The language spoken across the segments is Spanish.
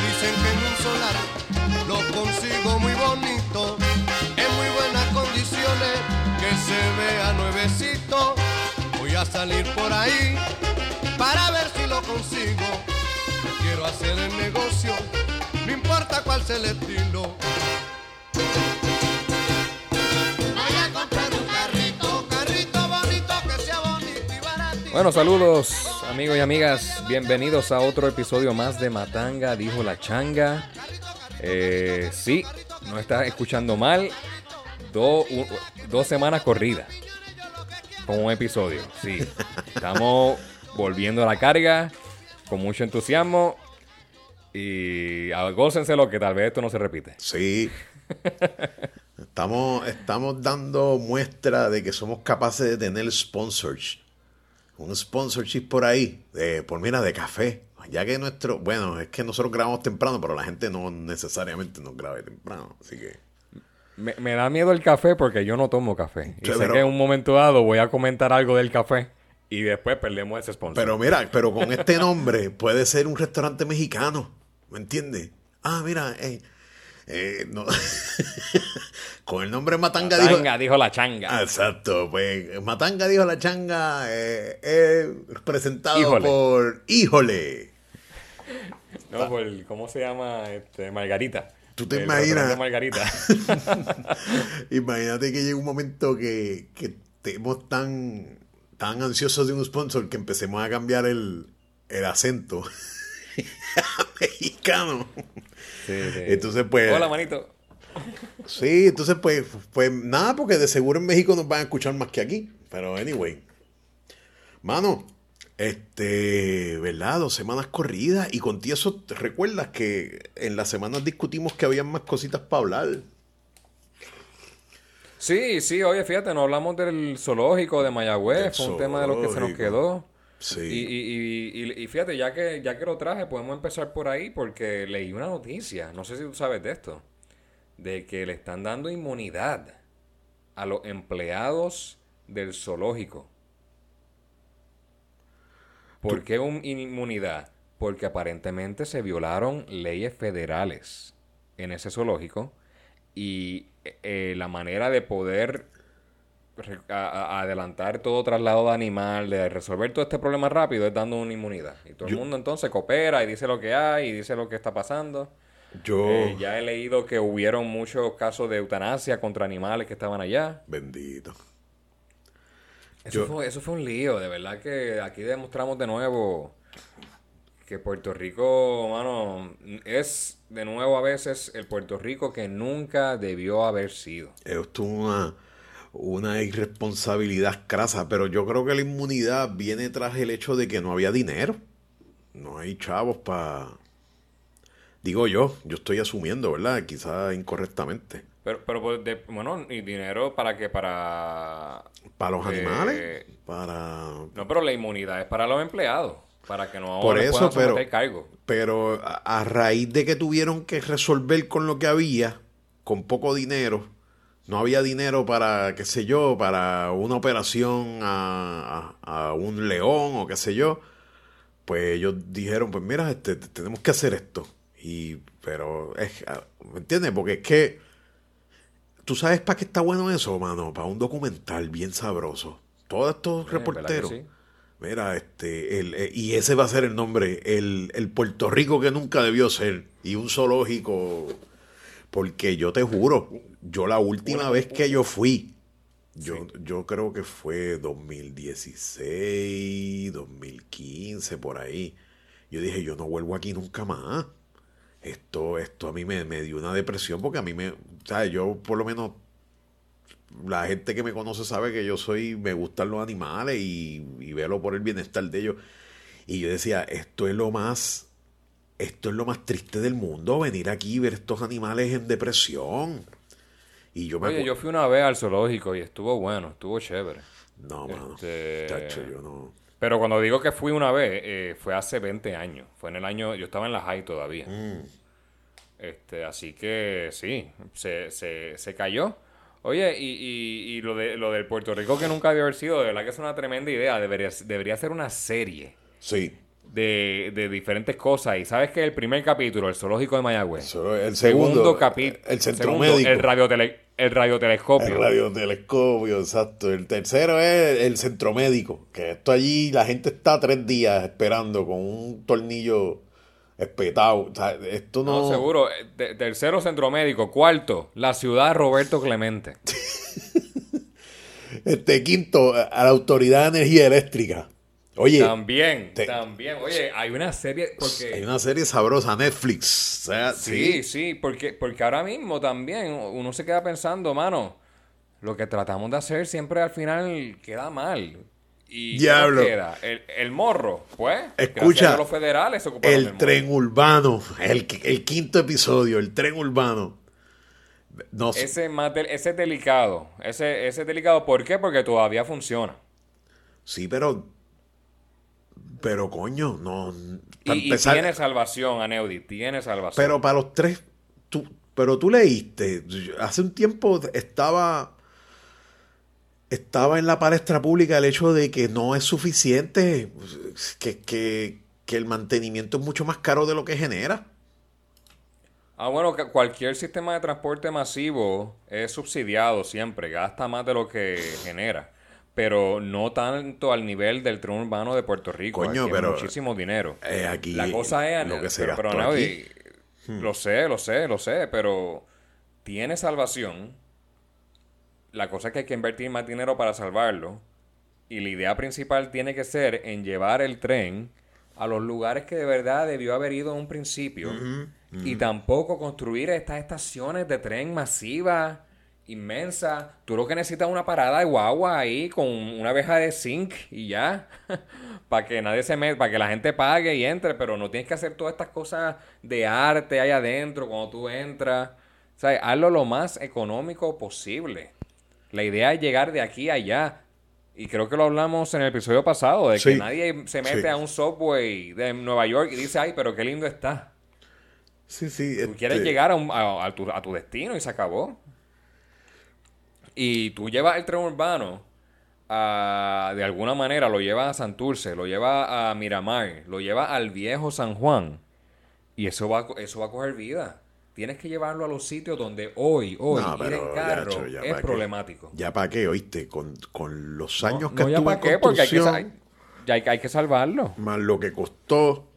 dicen que en un solar lo consigo muy bonito. En muy buenas condiciones, que se vea nuevecito. Voy a salir por ahí para ver si lo consigo. Quiero hacer el negocio, no importa cuál sea el estilo. Vaya a comprar un carrito, carrito bonito que sea bonito y baratito. Bueno, saludos amigos y amigas, bienvenidos a otro episodio más de Matanga, dijo la changa. Eh, sí, no estás escuchando mal, Do- u- dos semanas corridas con un episodio, sí. Estamos volviendo a la carga con mucho entusiasmo y gócense lo que tal vez esto no se repite. Sí. Estamos, estamos dando muestra de que somos capaces de tener sponsors. Un sponsorship por ahí, de, por mira, de café. Ya que nuestro, bueno, es que nosotros grabamos temprano, pero la gente no necesariamente nos graba temprano. Así que, Me, me da miedo el café porque yo no tomo café. Y Sí, sé pero- que en un momento dado voy a comentar algo del café y después perdemos ese sponsor. pero mira, pero con este nombre puede ser un restaurante mexicano. ¿Me entiendes? Ah, mira, eh, eh, no. con el nombre Matanga, dijo- Changa, dijo la changa. Ah, exacto, pues Matanga dijo la changa, eh, eh, presentado Híjole. por Híjole. No, por, ¿cómo se llama? Este, Margarita. ¿Tú te imaginas? Margarita. Imagínate que llegue un momento que, que estemos tan, tan ansiosos de un sponsor que empecemos a cambiar el, el acento mexicano. Sí, sí. Entonces, pues. Hola, manito. Sí, entonces, pues, pues nada, porque de seguro en México nos van a escuchar más que aquí. Pero, anyway. Mano, este, ¿verdad? Dos semanas corridas. Y contigo eso, ¿te recuerdas que en las semanas discutimos que había más cositas para hablar? Sí, sí, oye, fíjate, no hablamos del zoológico de Mayagüez, fue un tema de lo que se nos quedó. Sí. Y, y, y, y- fíjate, ya que, ya que lo traje, podemos empezar por ahí porque leí una noticia, no sé si tú sabes de esto, de que le están dando inmunidad a los empleados del zoológico. ¿Por qué un- inmunidad? Porque aparentemente se violaron leyes federales en ese zoológico y eh, la manera de poder a- a- adelantar todo traslado de animal, de resolver todo este problema rápido es dando una inmunidad. Y todo el mundo entonces coopera y dice lo que hay y dice lo que está pasando. Yo, Eh, ya he leído que hubieron muchos casos de eutanasia contra animales que estaban allá. bendito. Eso, Yo- fue, eso fue un lío, de verdad que aquí demostramos de nuevo que Puerto Rico, mano, es de nuevo a veces el Puerto Rico que nunca debió haber sido. Esto es una, una irresponsabilidad crasa, pero yo creo que la inmunidad viene tras el hecho de que no había dinero. No hay chavos para... Digo yo, yo estoy asumiendo, ¿verdad? Quizás incorrectamente. Pero, pero pues, de- bueno, y dinero para que para... Para los Eh, animales, para... No, pero la inmunidad es para los empleados, para que no Por eso, pero- cargo. Pero a, a raíz de que tuvieron que resolver con lo que había, con poco dinero, no había dinero para, qué sé yo, para una operación a, a- a un león o qué sé yo, pues ellos dijeron, pues mira, este, te- tenemos que hacer esto. Y, pero, es, ah, ¿me entiendes? Porque es que, ¿tú sabes para qué está bueno eso, mano? Para un documental bien sabroso. Todos estos Eh, ¿verdad que reporteros. sí? Mira, este, el, eh, y ese va a ser el nombre, el, el Puerto Rico que nunca debió ser, y un zoológico, porque yo te juro, yo la última vez que yo fui, yo, yo creo que fue 2016, 2015, por ahí, yo dije, yo no vuelvo aquí nunca más. Esto, esto a mí me, me dio una depresión, porque a mí me, ¿sabes? Yo por lo menos la gente que me conoce sabe que yo soy, me gustan los animales y, y velo por el bienestar de ellos. Y yo decía, esto es lo más, esto es lo más triste del mundo, venir aquí y ver estos animales en depresión. Y yo me Oye, yo fui una vez al zoológico y estuvo bueno, estuvo chévere. No, mano. Este- Tacho, yo no. Pero cuando digo que fui una vez, eh, fue hace 20 años. Fue en el año, yo estaba en la high todavía. Mm. Este, así que sí, se, se, se cayó. Oye, y, y, y lo, de, lo del Puerto Rico que nunca había haber sido, de verdad que es una tremenda idea. Debería, debería ser una serie Sí. de, de diferentes cosas. Y sabes que el primer capítulo, el zoológico de Mayagüez. El segundo, capítulo. el centro médico. El, radiotele, el radiotelescopio. El radiotelescopio, exacto. El tercero es el centro médico. Que esto allí, la gente está tres días esperando con un tornillo espetado. O sea, esto no. No, seguro. Eh, tercero, centro médico. Cuarto, la ciudad Roberto Clemente. Este quinto, a la Autoridad de Energía Eléctrica. Oye, También, te- también. Oye, hay una serie. Porque... hay una serie sabrosa, Netflix. O sea, Sí, sí, porque, porque ahora mismo también uno se queda pensando, mano, lo que tratamos de hacer siempre al final queda mal. ¿Y Diablo. queda? El, el morro, pues. Escucha, a los federales El morro. tren urbano, el, el quinto episodio, el tren urbano. No sé. Ese, ese es delicado. Ese, ese es delicado. ¿Por qué? Porque todavía funciona. Sí, pero. Pero coño, no. Y, tiene salvación, Aneudi. Tiene salvación. pero para los tres. Tú, pero tú leíste. Hace un tiempo estaba. Estaba en la palestra pública el hecho de que no es suficiente. Que, que, que el mantenimiento es mucho más caro de lo que genera. Ah, bueno, que cualquier sistema de transporte masivo es subsidiado siempre, gasta más de lo que genera, pero no tanto al nivel del tren urbano de Puerto Rico. Coño, aquí pero, muchísimo dinero. eh, aquí La cosa es, lo que se pero. Hmm. lo sé, lo sé, lo sé, pero tiene salvación. La cosa es que hay que invertir más dinero para salvarlo. Y la idea principal tiene que ser en llevar el tren a los lugares que de verdad debió haber ido en un principio. Y tampoco construir estas estaciones de tren masivas, inmensas. Tú lo que necesitas es una parada de guagua ahí con una abeja de zinc y ya. para que nadie se meta, para que la gente pague y entre, pero no tienes que hacer todas estas cosas de arte ahí adentro cuando tú entras. O sea, hazlo lo más económico posible. La idea es llegar de aquí a allá. Y creo que lo hablamos en el episodio pasado, de que nadie se mete sí. a un subway de Nueva York y dice, ay, pero qué lindo está. Sí, sí. Tú quieres este, llegar a, un- a- a tu, a tu destino y se acabó. Y tú llevas el tren urbano, a- de alguna manera lo llevas a Santurce, lo llevas a Miramar, lo llevas al viejo San Juan. Y eso va, eso va a coger vida. Tienes que llevarlo a los sitios donde hoy, hoy, No, ir en carro ya es qué. problemático. Ya para qué, oíste, con, con los años que No, ya estuvo en qué, porque hay que, construcción, ya hay, hay que salvarlo. más lo que costó,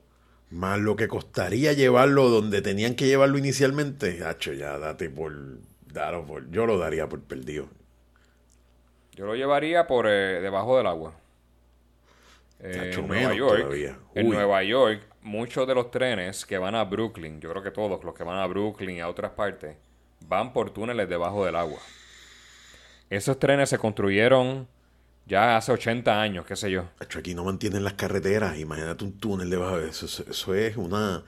más lo que costaría llevarlo donde tenían que llevarlo inicialmente, hacho, ya date por, dalo por, yo lo daría por perdido. Yo lo llevaría por eh, debajo del agua. Eh, en Nueva York, en. Nueva York, muchos de los trenes que van a Brooklyn, yo creo que todos los que van a Brooklyn y a otras partes, van por túneles debajo del agua. Esos trenes se construyeron ya hace 80 años, qué sé yo. Aquí no mantienen las carreteras, imagínate un túnel debajo de eso, eso, eso es una,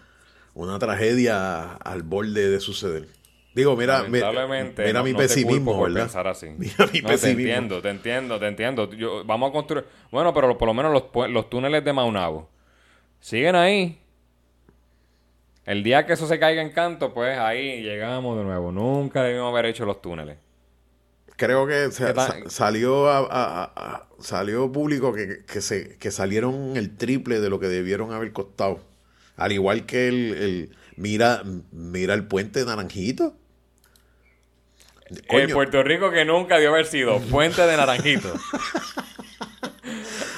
una tragedia al borde de suceder. Digo, mira, mi- Lamentablemente, mira no- mi no pesimismo, por ¿verdad? pensar así. Mira mi No, te pesimismo. entiendo, te entiendo, te entiendo. Yo- vamos a construir... Bueno, pero por lo menos los, los túneles de Maunabo siguen ahí. El día que eso se caiga en canto, pues ahí llegamos de nuevo. Nunca debimos haber hecho los túneles. Creo que salió a, a- a- a- salió público que, que se, que salieron el triple de lo que debieron haber costado. Al igual que el, el- mira, mira el puente de Naranjito. El Coño, Puerto Rico que nunca debió haber sido Puente de Naranjito.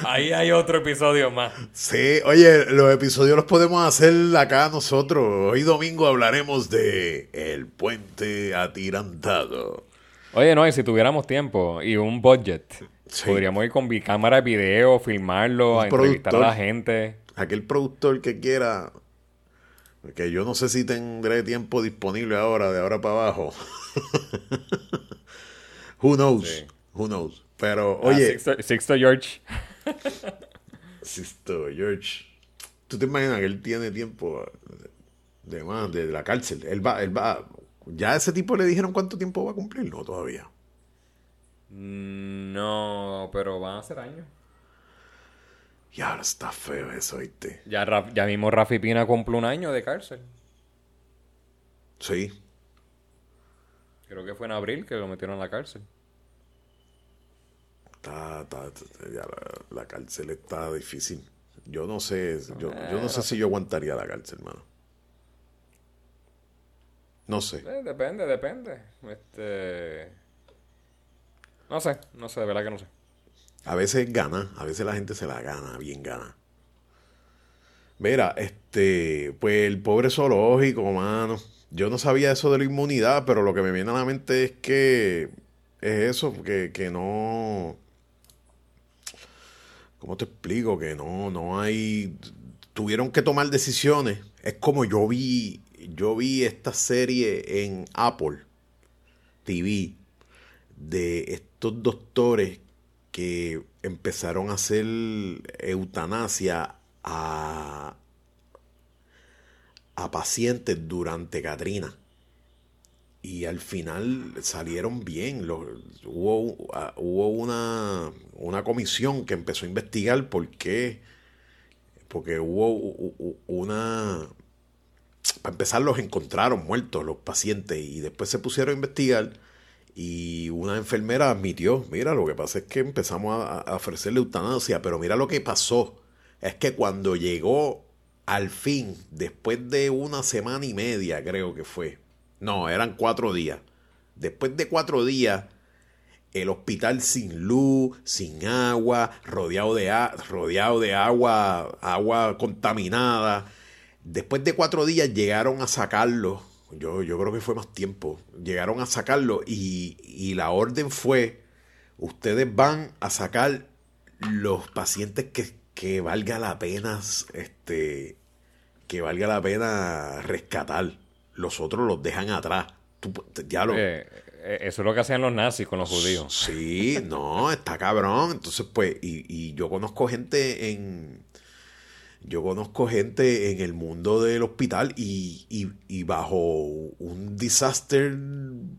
ahí hay otro episodio más. Sí, oye, los episodios los podemos hacer acá nosotros. Hoy domingo hablaremos de El Puente Atirantado. Oye, no, y si tuviéramos tiempo y un budget, Sí. podríamos ir con mi cámara de video, filmarlo, a entrevistar a la gente. Aquel productor que quiera, que yo no sé si tendré tiempo disponible ahora, de ahora para abajo. Who knows? Sí. Who knows? Pero, Ah, oye, Sixto, Sixto George. Sisto, George, ¿tú te imaginas que él tiene tiempo de más de la cárcel? Él va, él va, ya a ese tipo le dijeron cuánto tiempo va a cumplir, no todavía. Mm, No, pero van a ser años. Y ahora está feo eso, ¿viste? Ya, ya mismo Rafi Pina cumple un año de cárcel. Sí. Creo que fue en abril que lo metieron a la cárcel. Está, está, ya la, la cárcel está difícil. Yo no sé, yo, yo no sé si yo aguantaría la cárcel, hermano. No sé. Eh, depende, depende. Este. No sé, no sé, de verdad que no sé. A veces gana, a veces la gente se la gana, bien gana. Mira, este, pues el pobre zoológico, mano. Yo no sabía eso de la inmunidad, pero lo que me viene a la mente es que es eso, que, que no. ¿Cómo te explico? Que no, no hay. Tuvieron que tomar decisiones. Es como yo vi. Yo vi esta serie en Apple TV de estos doctores que empezaron a hacer eutanasia a, a pacientes durante Katrina. Y al final salieron bien. hubo hubo una, una, comisión que empezó a investigar por qué. Porque hubo una... Para empezar los encontraron muertos los pacientes y después se pusieron a investigar y una enfermera admitió, mira, lo que pasa es que empezamos a, a ofrecerle eutanasia, pero mira lo que pasó. Es que cuando llegó al fin, después de una semana y media, creo que fue. No, eran cuatro días. Después de cuatro días, el hospital sin luz, sin agua, rodeado de, rodeado de agua, agua contaminada. Después de cuatro días llegaron a sacarlo yo, yo creo que fue más tiempo. Llegaron a sacarlo y, y la orden fue, ustedes van a sacar los pacientes que, que valga la pena, este, que valga la pena rescatar. Los otros los dejan atrás. ya lo... Eh, eh, eso es lo que hacían los nazis con los judíos. Sí, no, está cabrón. Entonces, pues, y, y yo conozco gente en, yo conozco gente en el mundo del hospital y, y, bajo un disaster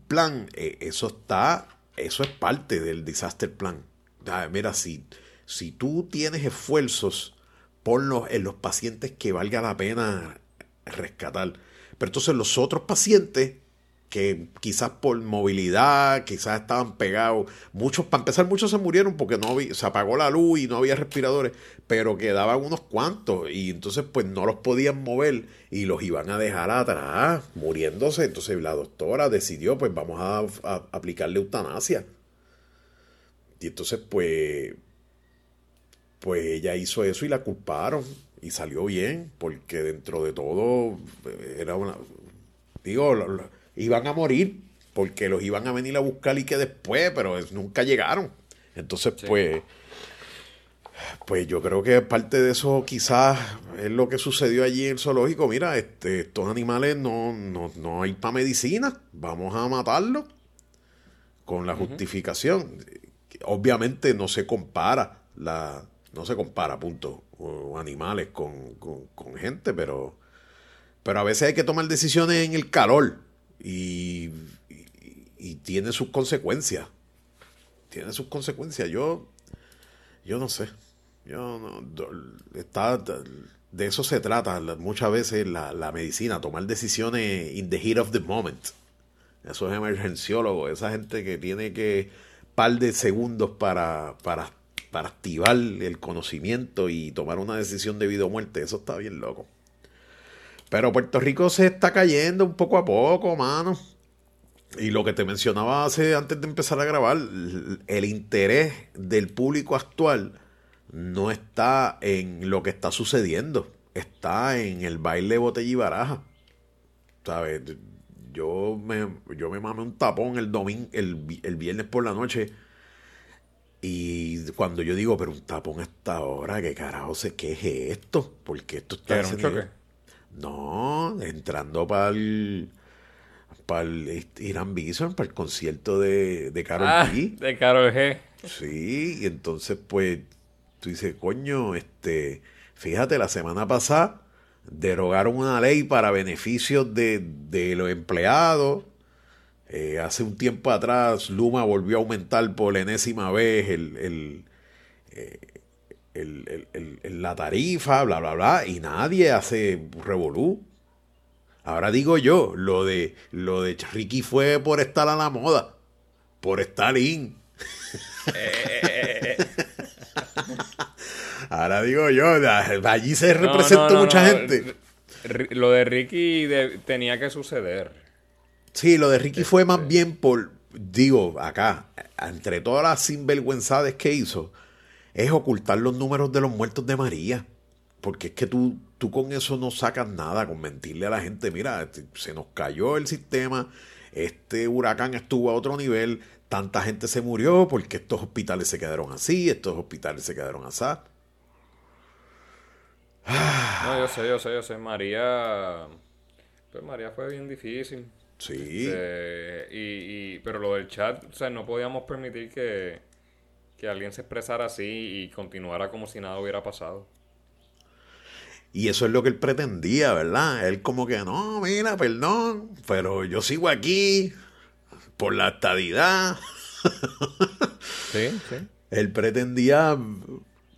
plan, eh, eso está, eso es parte del disaster plan. mira, si, si tú tienes esfuerzos, ponlos en los pacientes que valga la pena rescatar. Pero entonces los otros pacientes que quizás por movilidad, quizás estaban pegados. Muchos, para empezar, muchos se murieron porque no se apagó la luz y no había respiradores, pero quedaban unos cuantos y entonces pues no los podían mover y los iban a dejar atrás, muriéndose. Entonces la doctora decidió, pues vamos a, a aplicarle eutanasia. Y entonces pues, pues ella hizo eso y la culparon y salió bien, porque dentro de todo eh, era una... Digo, iban a morir porque los iban a venir a buscar y que después, pero nunca llegaron. Entonces, pues, pues yo creo que parte de eso quizás es lo que sucedió allí en el zoológico. Mira, este, estos animales no, no, no hay para medicina, vamos a matarlos con la justificación. Obviamente no se compara la, no se compara, punto, animales con, con, gente, pero, pero a veces hay que tomar decisiones en el calor y, y, tiene sus consecuencias. Tiene sus consecuencias. Yo, yo no sé. Yo no, está, de eso se trata muchas veces la, la, medicina, tomar decisiones in the heat of the moment. Esos emergenciólogos, esa gente que tiene que par de segundos para, para, para activar el conocimiento y tomar una decisión de vida o muerte, eso está bien loco. Pero Puerto Rico se está cayendo un poco a poco, mano. Y lo que te mencionaba hace antes de empezar a grabar, el interés del público actual no está en lo que está sucediendo, está en el baile botella baraja. ¿Sabes? Yo me, yo me mamé un tapón el domingo, el, el viernes por la noche. Y cuando yo digo, pero un tapón a esta hora, ¿qué carajo sé qué es esto? Porque esto está haciendo... No, entrando para el, para el Irán Bison, para el concierto de, de Carol ah, G. De Carol G. Sí, y entonces pues tú dices, coño, este, fíjate, la semana pasada derogaron una ley para beneficios de, de los empleados. Eh, hace un tiempo atrás Luma volvió a aumentar por enésima vez el, el, eh, el, la tarifa, bla, bla, bla, y nadie hace revolú. Ahora digo yo, lo de, lo de Ricky fue por estar a la moda, por estar in. Ahora digo yo, allí se representó mucha gente. Lo de Ricky tenía que suceder. Sí, lo de Ricky fue más este. bien por, digo, acá, entre todas las sinvergüenzades que hizo, es ocultar los números de los muertos de María. Porque es que tú, tú con eso no sacas nada, con mentirle a la gente, mira, este, se nos cayó el sistema, este huracán estuvo a otro nivel, tanta gente se murió porque estos hospitales se quedaron así, estos hospitales se quedaron así. No, yo sé, yo sé, yo sé. María. Pues María fue bien difícil. Sí. Este, y, pero lo del chat, o sea, no podíamos permitir que, que alguien se expresara así y continuara como si nada hubiera pasado. Y eso es lo que él pretendía, ¿verdad? Él como que, no, mira, perdón, pero yo sigo aquí por la estadidad. Sí, sí. Él pretendía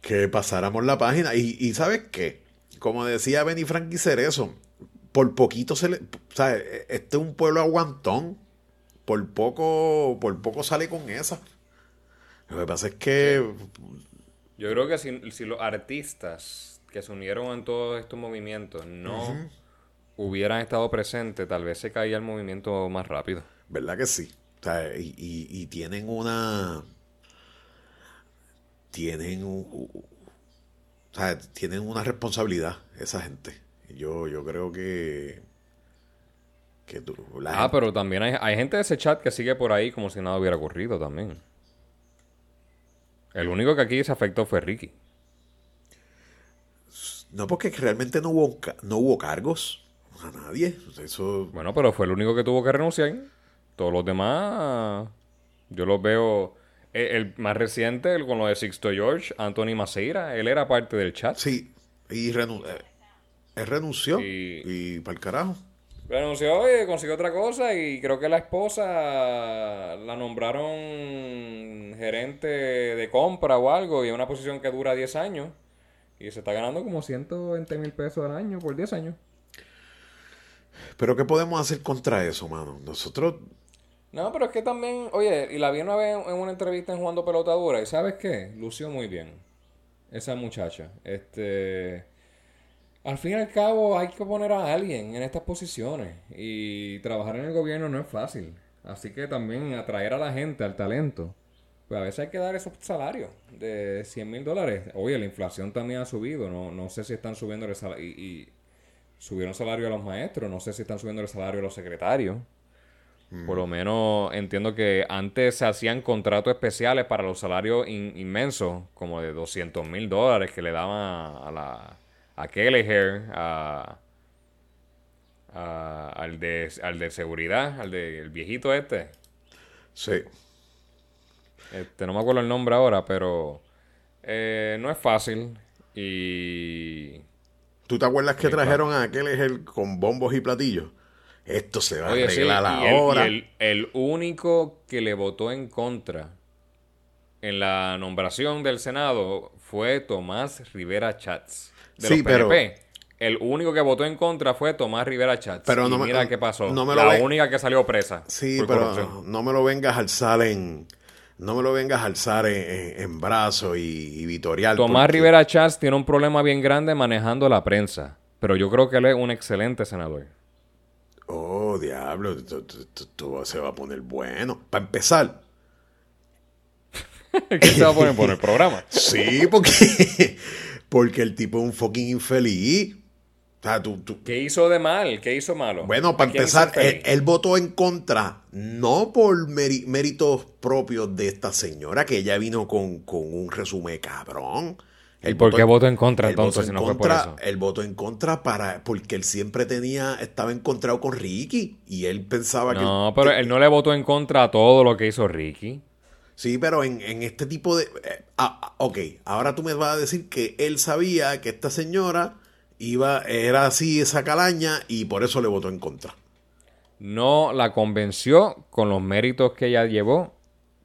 que pasáramos la página. Y, y ¿sabes qué? Como decía Benny Frankie Cerezo, por poquito se le. O sea, este es un pueblo aguantón. Por poco, por poco sale con esa. Lo que pasa es que. Yo creo que si, si los artistas que se unieron en todos estos movimientos no hubieran estado presentes, tal vez se caía el movimiento más rápido. ¿Verdad que sí? O sea, y, y, tienen una. Tienen un, o sea, tienen una responsabilidad esa gente. Yo, yo creo que... que tú, ah, pero también hay, hay gente de ese chat que sigue por ahí como si nada hubiera ocurrido también. El único que aquí se afectó fue Ricky. No, porque realmente no hubo, no hubo cargos a nadie. Eso... Bueno, pero fue el único que tuvo que renunciar. Todos los demás, yo los veo eh, el, más reciente, el, con lo de Sixto George, Anthony Maceira, él era parte del chat. Sí, y eh, él renunció y, para el carajo. Renunció y consiguió otra cosa y creo que la esposa la nombraron gerente de compra o algo y en una posición que dura 10 años y se está ganando como 120 mil pesos al año por 10 años. Pero ¿qué podemos hacer contra eso, mano? Nosotros no, pero es que también, oye, y la vi una vez en una entrevista en Jugando Pelotadura, y ¿sabes qué? Lució muy bien. Esa muchacha. Este. Al fin y al cabo, hay que poner a alguien en estas posiciones. Y trabajar en el gobierno no es fácil. Así que también atraer a la gente, al talento. Pues a veces hay que dar esos salarios de 100 mil dólares. Oye, la inflación también ha subido. No, no sé si están subiendo el salario. Y, y subieron el salario a los maestros. No sé si están subiendo el salario a los secretarios. Por lo menos entiendo que antes se hacían contratos especiales para los salarios inmensos, como de 200 mil dólares que le daban a, la, a Kelleher, a, al, de, al de seguridad, al del viejito este. Sí. Este, no me acuerdo el nombre ahora, pero eh, no es fácil. Y. ¿Tú te acuerdas que trajeron a Kelleher con bombos y platillos? esto se va a arreglar ahora. El, único que le votó en contra en la nombración del Senado fue Tomás Rivera Chats. De sí, pero... El único que votó en contra fue Tomás Rivera Chats. Pero no mira qué pasó. la única que salió presa. Sí, pero no me lo vengas a alzar en... No me lo vengas a alzar en, brazo y, vitorial. Tomás Rivera Chats tiene un problema bien grande manejando la prensa. Pero yo creo que él es un excelente senador. Oh, diablo, todo se va a poner bueno. Para empezar. ¿Qué se va a poner por el programa? sí, porque, porque el tipo es un fucking infeliz. O sea, tú, ¿Qué hizo de mal? ¿Qué hizo malo? Bueno, para empezar, él, votó en contra, no por méritos propios de esta señora, que ella vino con, con un resumen cabrón. ¿Y por qué votó en contra entonces si no fue por eso? El voto en contra para porque él siempre tenía estaba encontrado con Ricky y él pensaba que No, pero él no le votó en contra a todo lo que hizo Ricky. Sí, pero en, este tipo de eh, ah, ah, ok, ahora tú me vas a decir que él sabía que esta señora iba era así esa calaña y por eso le votó en contra. No la convenció con los méritos que ella llevó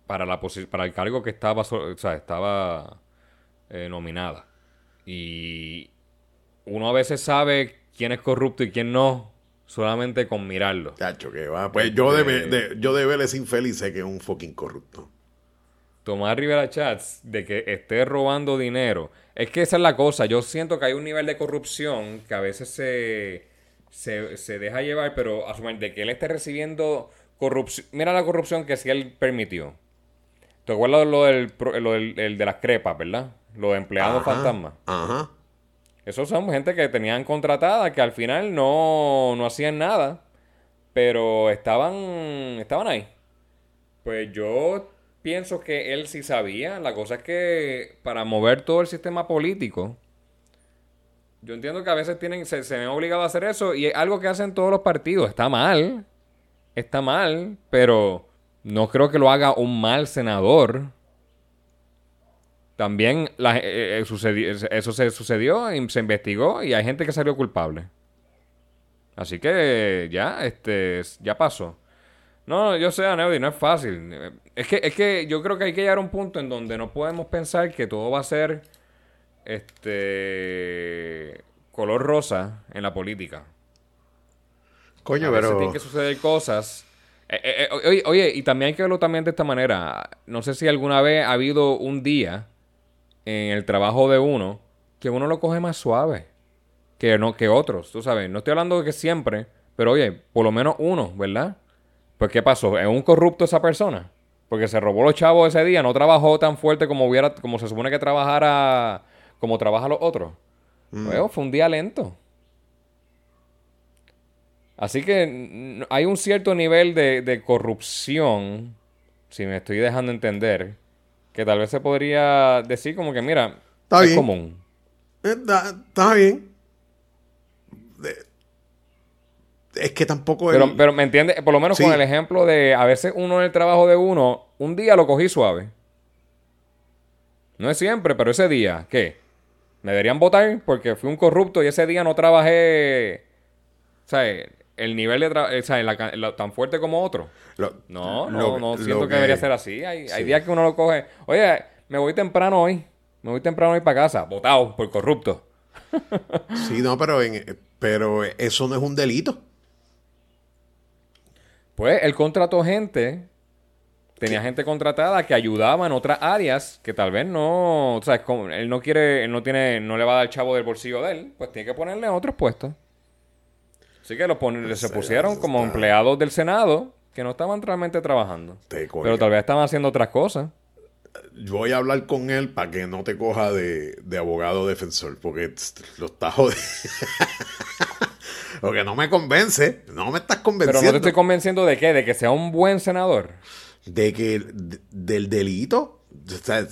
para la para el cargo que estaba, o sea, estaba eh, nominada. Y uno a veces sabe quién es corrupto y quién no, solamente con mirarlo. Chacho, que va. Pues yo de, de- yo de Vélez infeliz sé que es un fucking corrupto. Tomás Rivera Chats, de que esté robando dinero. Es que esa es la cosa. Yo siento que hay un nivel de corrupción que a veces se, se, se deja llevar, pero asumir de que él esté recibiendo corrupción. Mira la corrupción que sí él permitió. ¿Te acuerdas lo del, lo del el de las crepas, verdad? Los empleados Ajá, fantasmas. Ajá. Esos son gente que tenían contratada, que al final no, no hacían nada, pero estaban, estaban ahí. Pues yo pienso que él sí sabía. La cosa es que para mover todo el sistema político, yo entiendo que a veces tienen, se, se ven obligados a hacer eso y es algo que hacen todos los partidos. Está mal, está mal, pero no creo que lo haga un mal senador. También eh, eh, sucedi- eso se sucedió y se investigó y hay gente que salió culpable. Así que ya, este, ya pasó. No, yo sé, Aneudi, no es fácil. Es que, es que yo creo que hay que llegar a un punto en donde no podemos pensar que todo va a ser este color rosa en la política. Coño, A veces pero. tienen que suceder cosas. Eh, eh, eh, oye, oye, y también hay que verlo también de esta manera. No sé si alguna vez ha habido un día en el trabajo de uno que uno lo coge más suave que, no, que otros, tú sabes. No estoy hablando de que siempre, pero oye, por lo menos uno, ¿verdad? Pues ¿qué pasó? ¿Es un corrupto esa persona? Porque se robó los chavos ese día, no trabajó tan fuerte como hubiera, como se supone que trabajara, como trabajan los otros. Bueno, fue un día lento. Así que hay un cierto nivel de, de corrupción, si me estoy dejando entender, que tal vez se podría decir como que, mira, Está es bien. común. Eh, Está, está bien. De- es que tampoco el- Pero, pero me entiendes, por lo menos Sí. con el ejemplo de a veces uno en el trabajo de uno, un día lo cogí suave. No es siempre, pero ese día, ¿qué? ¿Me deberían votar? Porque fui un corrupto y ese día no trabajé, o sea, el nivel de trabajo, o sea, la ca- la- tan fuerte como otro. lo- No, no, lo- no siento que, debería ser así. Hay, días que uno lo coge. Oye, me voy temprano hoy. Me voy temprano hoy para casa. Votado por corrupto. Sí, no, pero, en- pero eso no es un delito. Pues él contrató gente. Tenía gente contratada que ayudaba en otras áreas que tal vez no. O sea, él no quiere, él no tiene, no le va a dar chavo del bolsillo de él. Pues tiene que ponerle en otros puestos. Así que lo pon- se pusieron como está- empleados del Senado que no estaban realmente trabajando. Pero tal vez estaban haciendo otras cosas. Yo voy a hablar con él para que no te coja de, de abogado defensor, porque lo está jodiendo. porque no me convence, no me estás Pero convenciendo no te estoy convenciendo de qué, de que sea un buen senador. de que de- del delito. O sea,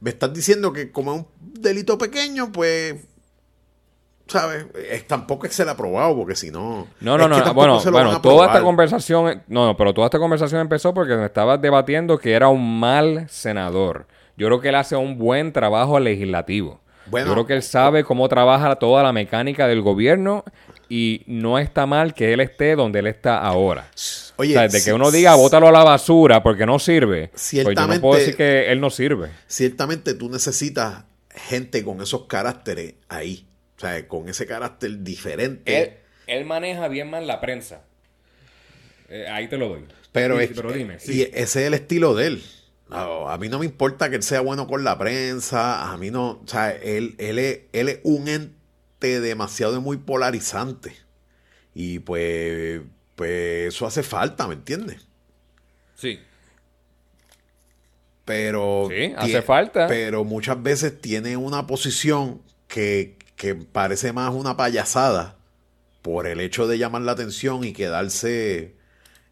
me estás diciendo que como es un delito pequeño, pues, ¿sabes? Es- tampoco es ser aprobado, porque si no... No, no, no. Bueno, bueno, toda esta conversación, no, no, pero toda esta conversación empezó porque me estabas debatiendo que era un mal senador. Yo creo que él hace un buen trabajo legislativo. Bueno. Yo creo que él sabe cómo trabaja toda la mecánica del gobierno y no está mal que él esté donde él está ahora. Oye, o sea, de que uno diga, bótalo a la basura porque no sirve. Pues yo no puedo decir que él no sirve. ciertamente tú necesitas gente con esos caracteres ahí. O sea, con ese carácter diferente. Él, él maneja bien mal la prensa. Eh, ahí te lo doy. Pero, Sí, es, pero dime, y sí. ese es el estilo de él. A, a mí no me importa que él sea bueno con la prensa. A mí no. O sea, él, él, es, él es un ente demasiado muy polarizante. Y pues, pues eso hace falta, ¿me entiendes? Sí. Pero. Sí, hace falta. Pero muchas veces tiene una posición que, que parece más una payasada por el hecho de llamar la atención y quedarse,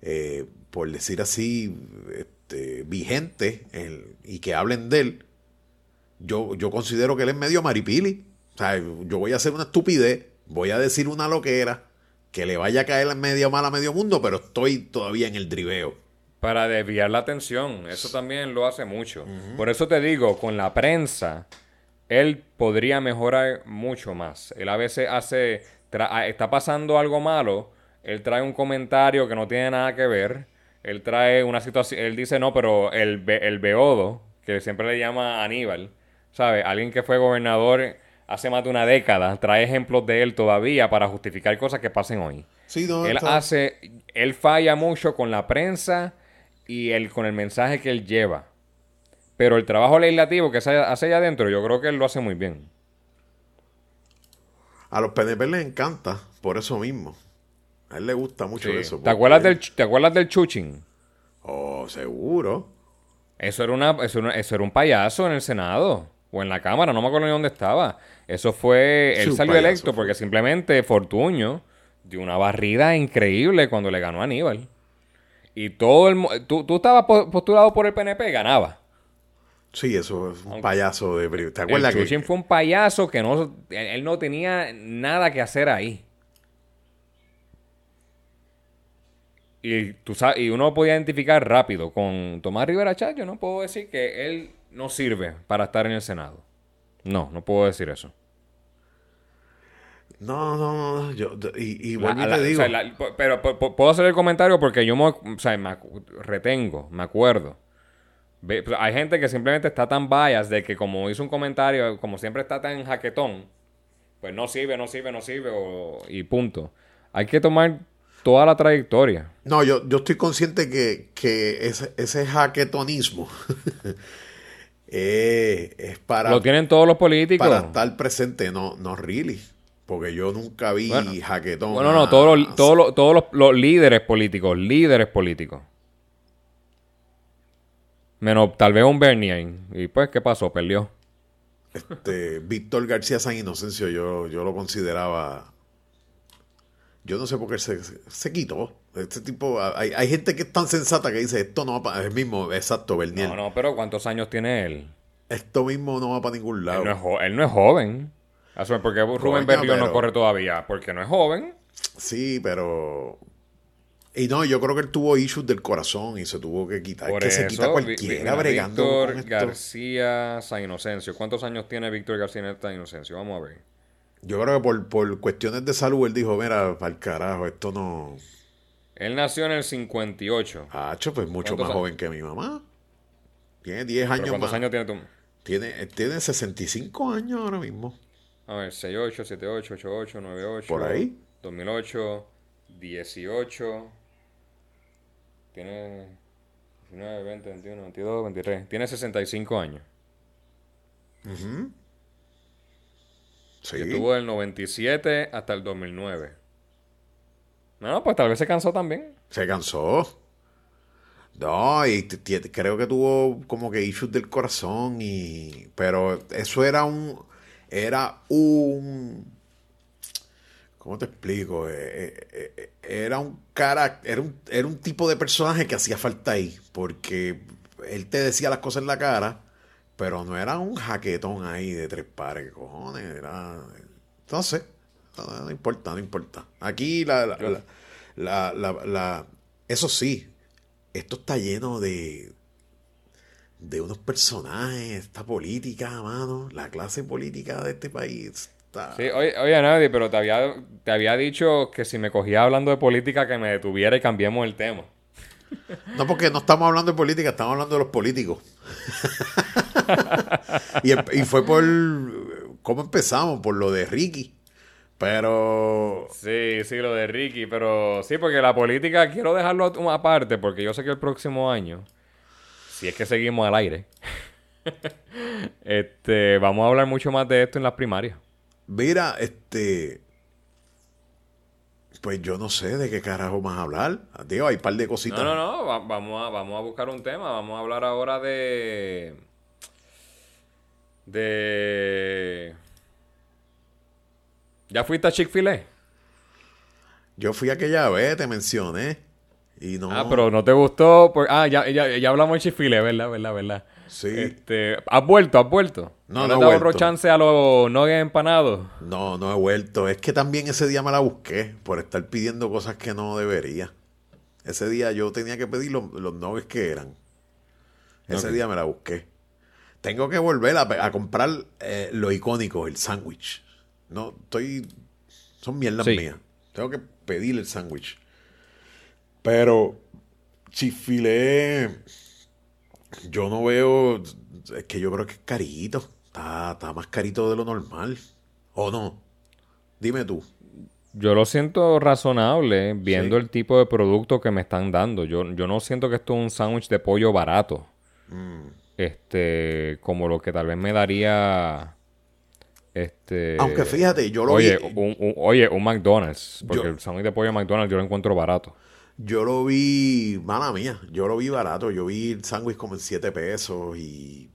eh, por decir así, este, vigente en- y que hablen de él. Yo, yo considero que él es medio maripili. Sea, yo voy a hacer una estupidez, voy a decir una loquera, que le vaya a caer medio mal a medio mundo, pero estoy todavía en el driveo. Para desviar la atención. Eso también lo hace mucho. Por eso te digo, con la prensa, él podría mejorar mucho más. Él a veces hace. ah, está pasando algo malo. Él trae un comentario que no tiene nada que ver. Él trae una situación. Él dice, no, pero el, be- el beodo, que siempre le llama Aníbal, ¿sabes? Alguien que fue gobernador hace más de una década, trae ejemplos de él todavía para justificar cosas que pasen hoy. Sí, no, él está- hace, él falla mucho con la prensa y el, con el mensaje que él lleva. Pero el trabajo legislativo que se hace allá adentro, yo creo que él lo hace muy bien. A los PNP les encanta, por eso mismo. A él le gusta mucho Sí. eso. ¿Te, acuerdas del, ¿Te acuerdas del Chuchín? Oh, seguro. Eso era, una, eso, era, eso era un payaso en el Senado o en la Cámara, no me acuerdo ni dónde estaba. Eso fue, él salió payaso electo porque simplemente Fortuño dio una barrida increíble cuando le ganó a Aníbal. Y todo el... Tú, tú estabas po- postulado por el PNP, ganaba. Sí, eso es un payaso de... ¿Te El acuerdas que...? Chuchín fue un payaso que no... Él, él no tenía nada que hacer ahí. Y, tú sabes, y uno podía identificar rápido con Tomás Rivera Chat. Yo no puedo decir que él no sirve para estar en el Senado. No, no puedo decir eso. No, no, no. Yo, y y La- te o digo... sea, la- p- pero puedo hacer el comentario porque yo me, o sea, me retengo, me acuerdo. Pues, hay gente que simplemente está tan bias de que como hizo un comentario, como siempre está tan jaquetón, pues no sirve, no sirve, no sirve o- y punto. Hay que tomar toda la trayectoria. No, yo, yo estoy consciente que, que ese, ese jaquetonismo eh, es para, Lo tienen todos los políticos. para estar presente, no, no really. Porque yo nunca vi Bueno. jaquetón. Bueno, no, todos los, todos los, todos los, los líderes políticos, líderes políticos. Menos tal vez un Bernier. Y pues, ¿qué pasó? Perdió. Este, Víctor García San Inocencio, yo, yo lo consideraba. Yo no sé por qué se, se, quitó. Este tipo, hay, hay gente que es tan sensata que dice esto no va para. El mismo, exacto, Bernier. No, no, pero ¿cuántos años tiene él? Esto mismo no va para ningún lado. Él no es, jo- él no es joven. Eso, ¿Por qué Rubén Berrío no corre todavía? Porque no es joven. Sí, pero. Y no, yo creo que él tuvo issues del corazón y se tuvo que quitar. Por que se quita cualquiera bregando Víctor con esto. García San Inocencio. ¿Cuántos años tiene Víctor García San Inocencio? Vamos a ver. Yo creo que por, por cuestiones de salud él dijo, mira, para el carajo, esto no... Él nació en el 58. Hacho, pues mucho ¿Cuántos más años? joven que mi mamá. Tiene 10 ¿Pero años ¿Cuántos más. años tiene tú? Tiene, tiene 65 años ahora mismo. A ver, 68, 78, 88, 98. Por ahí. 2008, 18. Tiene 19, 20, 21, 22, 23. Tiene 65 años. Sí. Que estuvo del 97 hasta el 2009. No, pues tal vez se cansó también. Se cansó. No, y creo que tuvo como que issues del corazón y... Pero eso era un... Era un... ¿Cómo te explico? Eh, eh, eh, era un cara... Era un, era un tipo de personaje que hacía falta ahí. Porque él te decía las cosas en la cara, pero no era un jaquetón ahí de tres pares. ¿Qué cojones? Era... No, no importa, no importa. Aquí la... la, la- la- la- la- eso sí, esto está lleno de de unos personajes, esta política, mano, la clase política de este país está... Sí, oye, oye Nadie, pero te había, te había dicho que si me cogía hablando de política que me detuviera y cambiemos el tema. No, porque no estamos hablando de política, estamos hablando de los políticos. y, y fue por... ¿Cómo empezamos? Por lo de Ricky. Pero... Sí, sí, lo de Ricky, pero sí, porque la política quiero dejarlo aparte, porque yo sé que el próximo año, si es que seguimos al aire, este, vamos a hablar mucho más de esto en las primarias. Mira, este... Pues yo no sé de qué carajo más hablar. Digo, hay un par de cositas. No, no, no, va- vamos, a, vamos a buscar un tema, vamos a hablar ahora de... De... ¿Ya fuiste a Chick-fil-A? Yo fui aquella vez, te mencioné. Y no. Ah, pero no te gustó. por- Ah, ya, ya, ya hablamos de Chick-fil-A, ¿verdad? ¿Verdad? ¿Verdad? Sí. Este, ¿Has vuelto? ¿Has vuelto? No, no has he dado otro chance a los nuggets empanados? No, no he vuelto. Es que también ese día me la busqué por estar pidiendo cosas que no debería. Ese día yo tenía que pedir los, los nuggets que eran. Ese día me la busqué. Tengo que volver a, a comprar eh, lo icónico, el sándwich. No, estoy. Son mierdas Sí. mías. Tengo que pedir el sándwich. Pero. Chifilé. Yo no veo. Es que yo creo que es carito. Está, está más carito de lo normal. ¿O no? Dime tú. Yo lo siento razonable viendo el tipo de producto que me están dando. Yo, yo no siento que esto es un sándwich de pollo barato. Mm. Este, como lo que tal vez me daría. Este. Aunque fíjate, yo lo oye, vi. Un, un- oye, un McDonald's. Porque Yo- el sándwich de pollo de McDonald's yo lo encuentro barato. Yo lo vi, mala mía, yo lo vi barato. Yo vi el sándwich como en 7 pesos y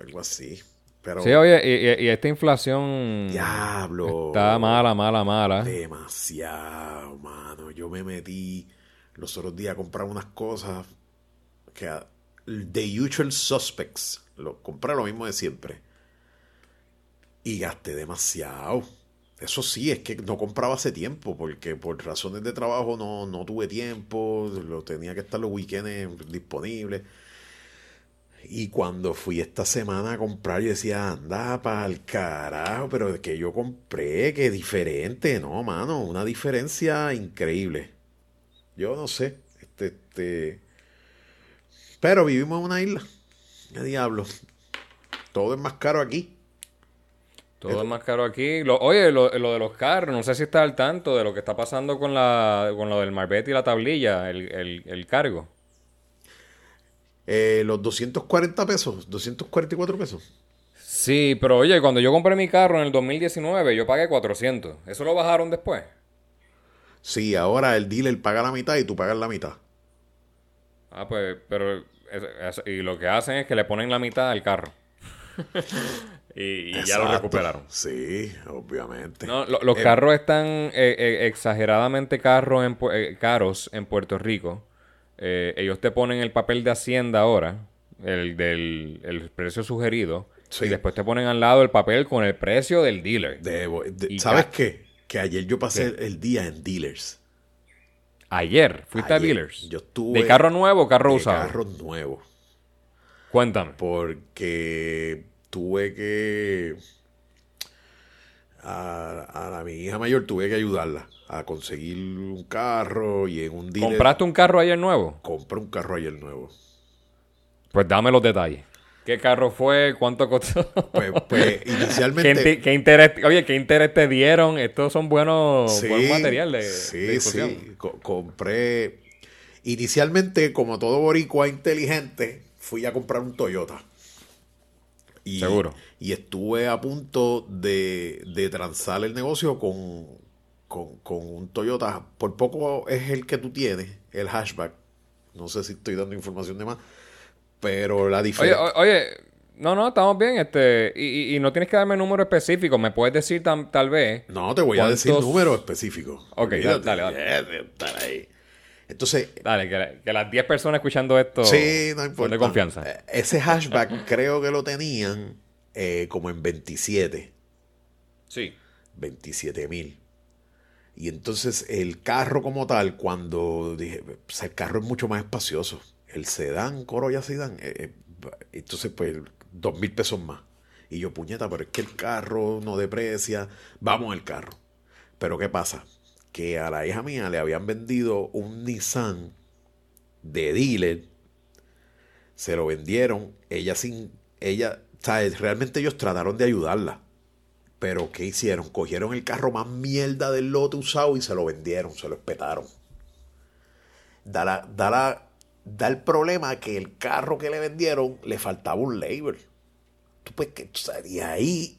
algo así. Pero, Sí, oye, y, y- y esta inflación. diablo. Está mala, mala, mala. Demasiado, mano. Yo me metí los otros días a comprar unas cosas que The Usual Suspects. Lo, compré lo mismo de siempre. Y gasté demasiado. Eso sí, es que no compraba hace tiempo, porque por razones de trabajo no, no tuve tiempo, lo tenía que estar los weekends disponibles. Y cuando fui esta semana a comprar, yo decía, anda el carajo, pero es que yo compré, que diferente, no, mano, una diferencia increíble. Yo no sé, este, este, pero vivimos en una isla, qué diablo, todo es más caro aquí. Todo es más caro aquí. Lo- oye, lo, lo de los carros, no sé si está al tanto de lo que está pasando con la con lo del marbete y la tablilla, el, el, el cargo. Eh, los 240 pesos, 244 pesos. Sí, pero oye, cuando yo compré mi carro en el 2019, yo pagué 400. ¿Eso lo bajaron después? Sí, ahora el dealer paga la mitad y tú pagas la mitad. Ah, pues, pero... es- es- y lo que hacen es que le ponen la mitad al carro. y y ya lo recuperaron. Sí, obviamente. No, lo- los Eh, carros están eh, eh, exageradamente carros en Pu- caros en Puerto Rico. Ellos te ponen el papel de Hacienda ahora, el del el precio sugerido, Sí. y después te ponen al lado el papel con el precio del dealer. De- ¿Sabes qué? Que ayer yo pasé el día en dealers. Ayer, fuiste Ayer, a dealers. yo estuve ¿De carro nuevo o carro de usado? carros nuevos. Cuéntame. Porque tuve que. A, a la, mi hija mayor tuve que ayudarla a conseguir un carro y en un dealer. ¿Compraste un carro ayer nuevo? Compré un carro ayer nuevo. Pues dame los detalles. ¿Qué carro fue? ¿Cuánto costó? Pues, pues ¿Qué, inicialmente. qué interés, oye, ¿qué interés te dieron? Estos son buenos, Sí, buen material de, sí, de sí. Co- compré. Inicialmente, como todo boricua inteligente, fui a comprar un Toyota. Y, Seguro. Y estuve a punto de, de transar el negocio con, con, con un Toyota. Por poco es el que tú tienes, el hatchback. No sé si estoy dando información de más. Pero la diferencia. oye, no, no, estamos bien. Este, y, no tienes que darme número específico. Me puedes decir tam- tal vez. No te voy a decir ¿Cuántos- números específicos. Ok, dale, dale. Estar ahí. Entonces, Dale, que, que las 10 personas escuchando esto Sí, no importa. de confianza. Eh, Ese hashback creo que lo tenían eh, como en 27, Sí. 27 mil. Y entonces el carro como tal, cuando dije, o sea, el carro es mucho más espacioso. El sedán, Corolla sedán, eh, eh, entonces pues dos mil pesos más. Y yo, puñeta, pero es que el carro no deprecia, vamos al carro. Pero ¿qué pasa? Que a la hija mía le habían vendido un Nissan de dealer se lo vendieron, ella sin, ella, ¿sabes? Realmente ellos trataron de ayudarla. Pero ¿qué hicieron? Cogieron el carro más mierda del lote usado y se lo vendieron, se lo espetaron. Da, la- da, la- da el problema que el carro que le vendieron le faltaba un label. Tú pues que, y ahí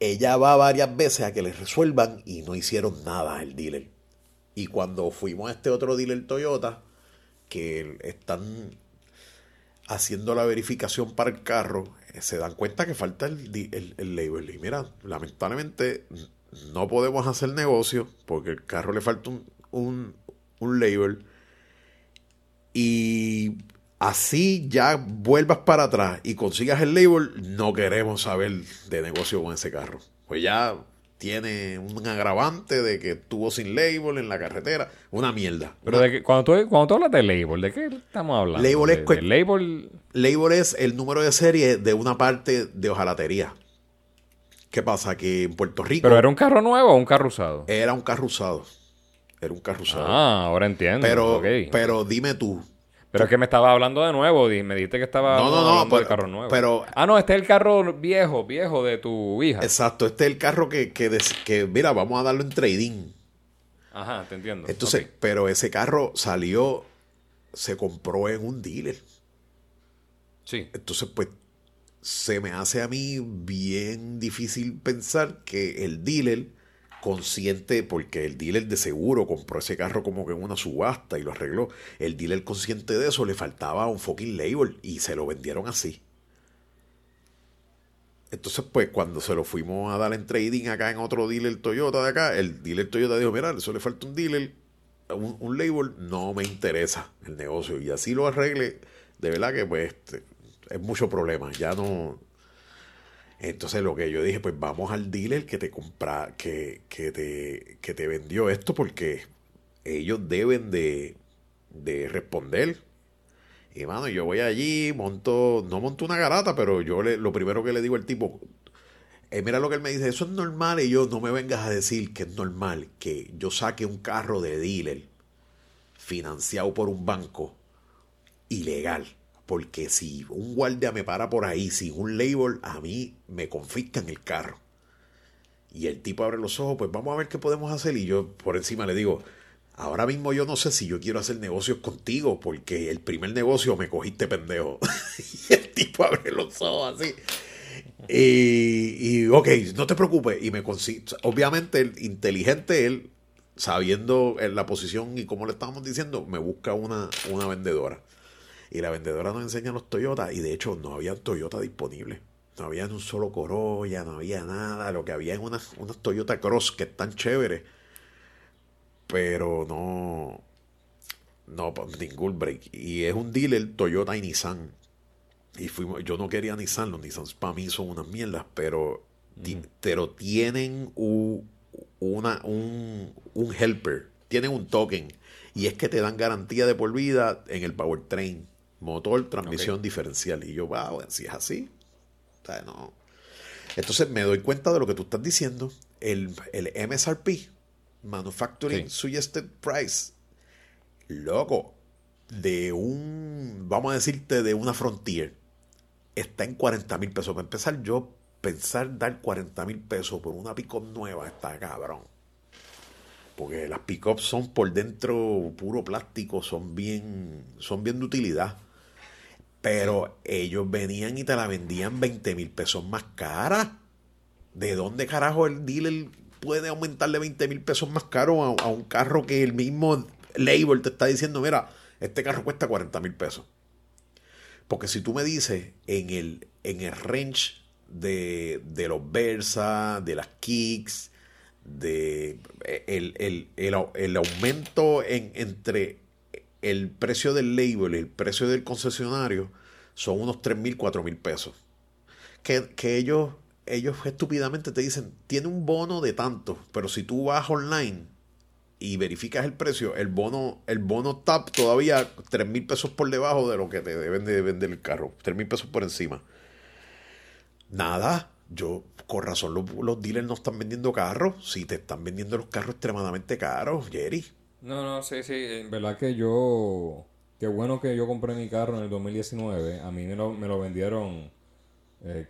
ella va varias veces a que le resuelvan y no hicieron nada el dealer. Y cuando fuimos a este otro dealer Toyota, que están haciendo la verificación para el carro, eh, se dan cuenta que falta el, el, el label. Y mira, lamentablemente no podemos hacer negocio porque el carro le falta un, un, un label. Y así ya vuelvas para atrás y consigas el label, no queremos saber de negocio con ese carro. Pues ya tiene un agravante de que estuvo sin label en la carretera. Una mierda. Pero de que- cuando, tú, cuando tú hablas de label, ¿de qué estamos hablando? Label es De- cu- de label... Label es el número de serie de una parte de hojalatería. ¿Qué pasa? Que en Puerto Rico ¿Pero era un carro nuevo o un carro usado? era un carro usado. Era un carro usado. Ah, ahora entiendo. pero, pero dime tú, Pero es que me estaba hablando de nuevo me dijiste que estaba No, no, no, hablando del pero- carro nuevo. pero- ah, no, este es el carro viejo, viejo de tu hija. Exacto, este es el carro que, que, des- que, mira, vamos a darlo en trading. Ajá, te entiendo. Entonces, pero ese carro salió, se compró en un dealer. Sí. Entonces, pues, se me hace a mí bien difícil pensar que el dealer, consciente, porque el dealer de seguro compró ese carro como que en una subasta y lo arregló, el dealer consciente de eso le faltaba un fucking label y se lo vendieron así. Entonces, pues, cuando se lo fuimos a dar en trading acá en otro dealer Toyota de acá, el dealer Toyota dijo, mira, eso le falta un dealer, un, un label, no me interesa el negocio. Y así lo arregle, de verdad que pues este, es mucho problema. Ya no. Entonces lo que yo dije, pues vamos al dealer que te compra, que, que te, que te vendió esto, porque ellos deben de, de responder. Y mano, yo voy allí, monto, no monto una garata, pero yo le, lo primero que le digo al tipo, eh, mira lo que él me dice, eso es normal y yo no me vengas a decir que es normal que yo saque un carro de dealer financiado por un banco ilegal. Porque si un guardia me para por ahí sin un label, a mí me confiscan el carro. Y el tipo abre los ojos, pues vamos a ver qué podemos hacer. Y yo por encima le digo, ahora mismo yo no sé si yo quiero hacer negocios contigo, porque el primer negocio me cogiste pendejo. y el tipo abre los ojos así. Y, y, ok, no te preocupes. Y me consigue. Obviamente, el inteligente, él, sabiendo en la posición y como le estábamos diciendo, me busca una, una vendedora. Y la vendedora nos enseña los Toyota. Y de hecho, no había Toyota disponible. No había ni un solo Corolla, no había nada. Lo que había en unas, unas Toyota Cross que están chéveres. Pero no. No, ningún break. Y es un dealer Toyota y Nissan. Y fuimos, yo no quería Nissan, los Nissan para mí son unas mierdas, pero, pero tienen u- una, un, un helper, tienen un token, y es que te dan garantía de por vida en el powertrain, motor, transmisión diferencial. Y yo, wow, si es así, o sea, no. Entonces me doy cuenta de lo que tú estás diciendo, el, el MSRP, Manufacturing Sí. Suggested Price, loco, de un, vamos a decirte, de una Frontier, está en 40 mil pesos. Para empezar, yo pensar dar 40 mil pesos por una pick-up nueva está cabrón. Porque las pick-ups son por dentro puro plástico, son bien, son bien de utilidad. Pero ellos venían y te la vendían 20 mil pesos más cara. ¿De dónde carajo el dealer puede aumentarle 20 mil pesos más caro a, un carro que el mismo label te está diciendo, mira, este carro cuesta 40 mil pesos? Porque si tú me dices en el, en el range de, de los Versa, de las Kicks, de el, el, el, el aumento en, entre el precio del label y el precio del concesionario son unos 3 mil, 4 mil pesos. Que, que ellos, ellos estúpidamente te dicen, tiene un bono de tanto, pero si tú vas online y verificas el precio, el bono, el bono TAP todavía 3 mil pesos por debajo de lo que te deben de vender el carro, 3 mil pesos por encima. Nada, yo con razón los, los dealers no están vendiendo carros, si te están vendiendo los carros extremadamente caros, Jerry. No, no, sí, sí. En verdad que yo. Qué bueno que yo compré mi carro en el 2019. A mí me lo, me lo vendieron. eh,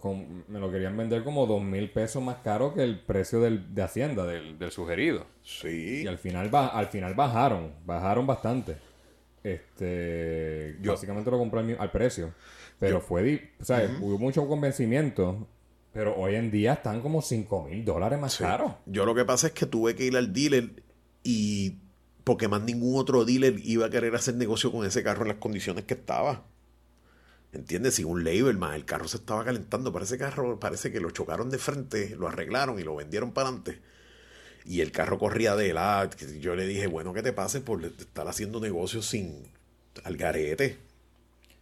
con- me lo querían vender como dos mil pesos más caro que el precio del, de Hacienda, del, del sugerido. Sí. Y al final, ba- al final bajaron. Bajaron bastante. Este. Yo- básicamente lo compré al, precio. Pero fue. di- O sea, hubo mucho convencimiento. Pero hoy en día están como 5 mil dólares más Sí. caros. Yo lo que pasa es que tuve que ir al dealer y porque más ningún otro dealer iba a querer hacer negocio con ese carro en las condiciones que estaba. ¿Entiendes? Sin un label más, el carro se estaba calentando. Para ese carro parece que lo chocaron de frente, lo arreglaron y lo vendieron para adelante. Y el carro corría de la. Yo le dije, bueno, que te pase por estar haciendo negocios sin al garete.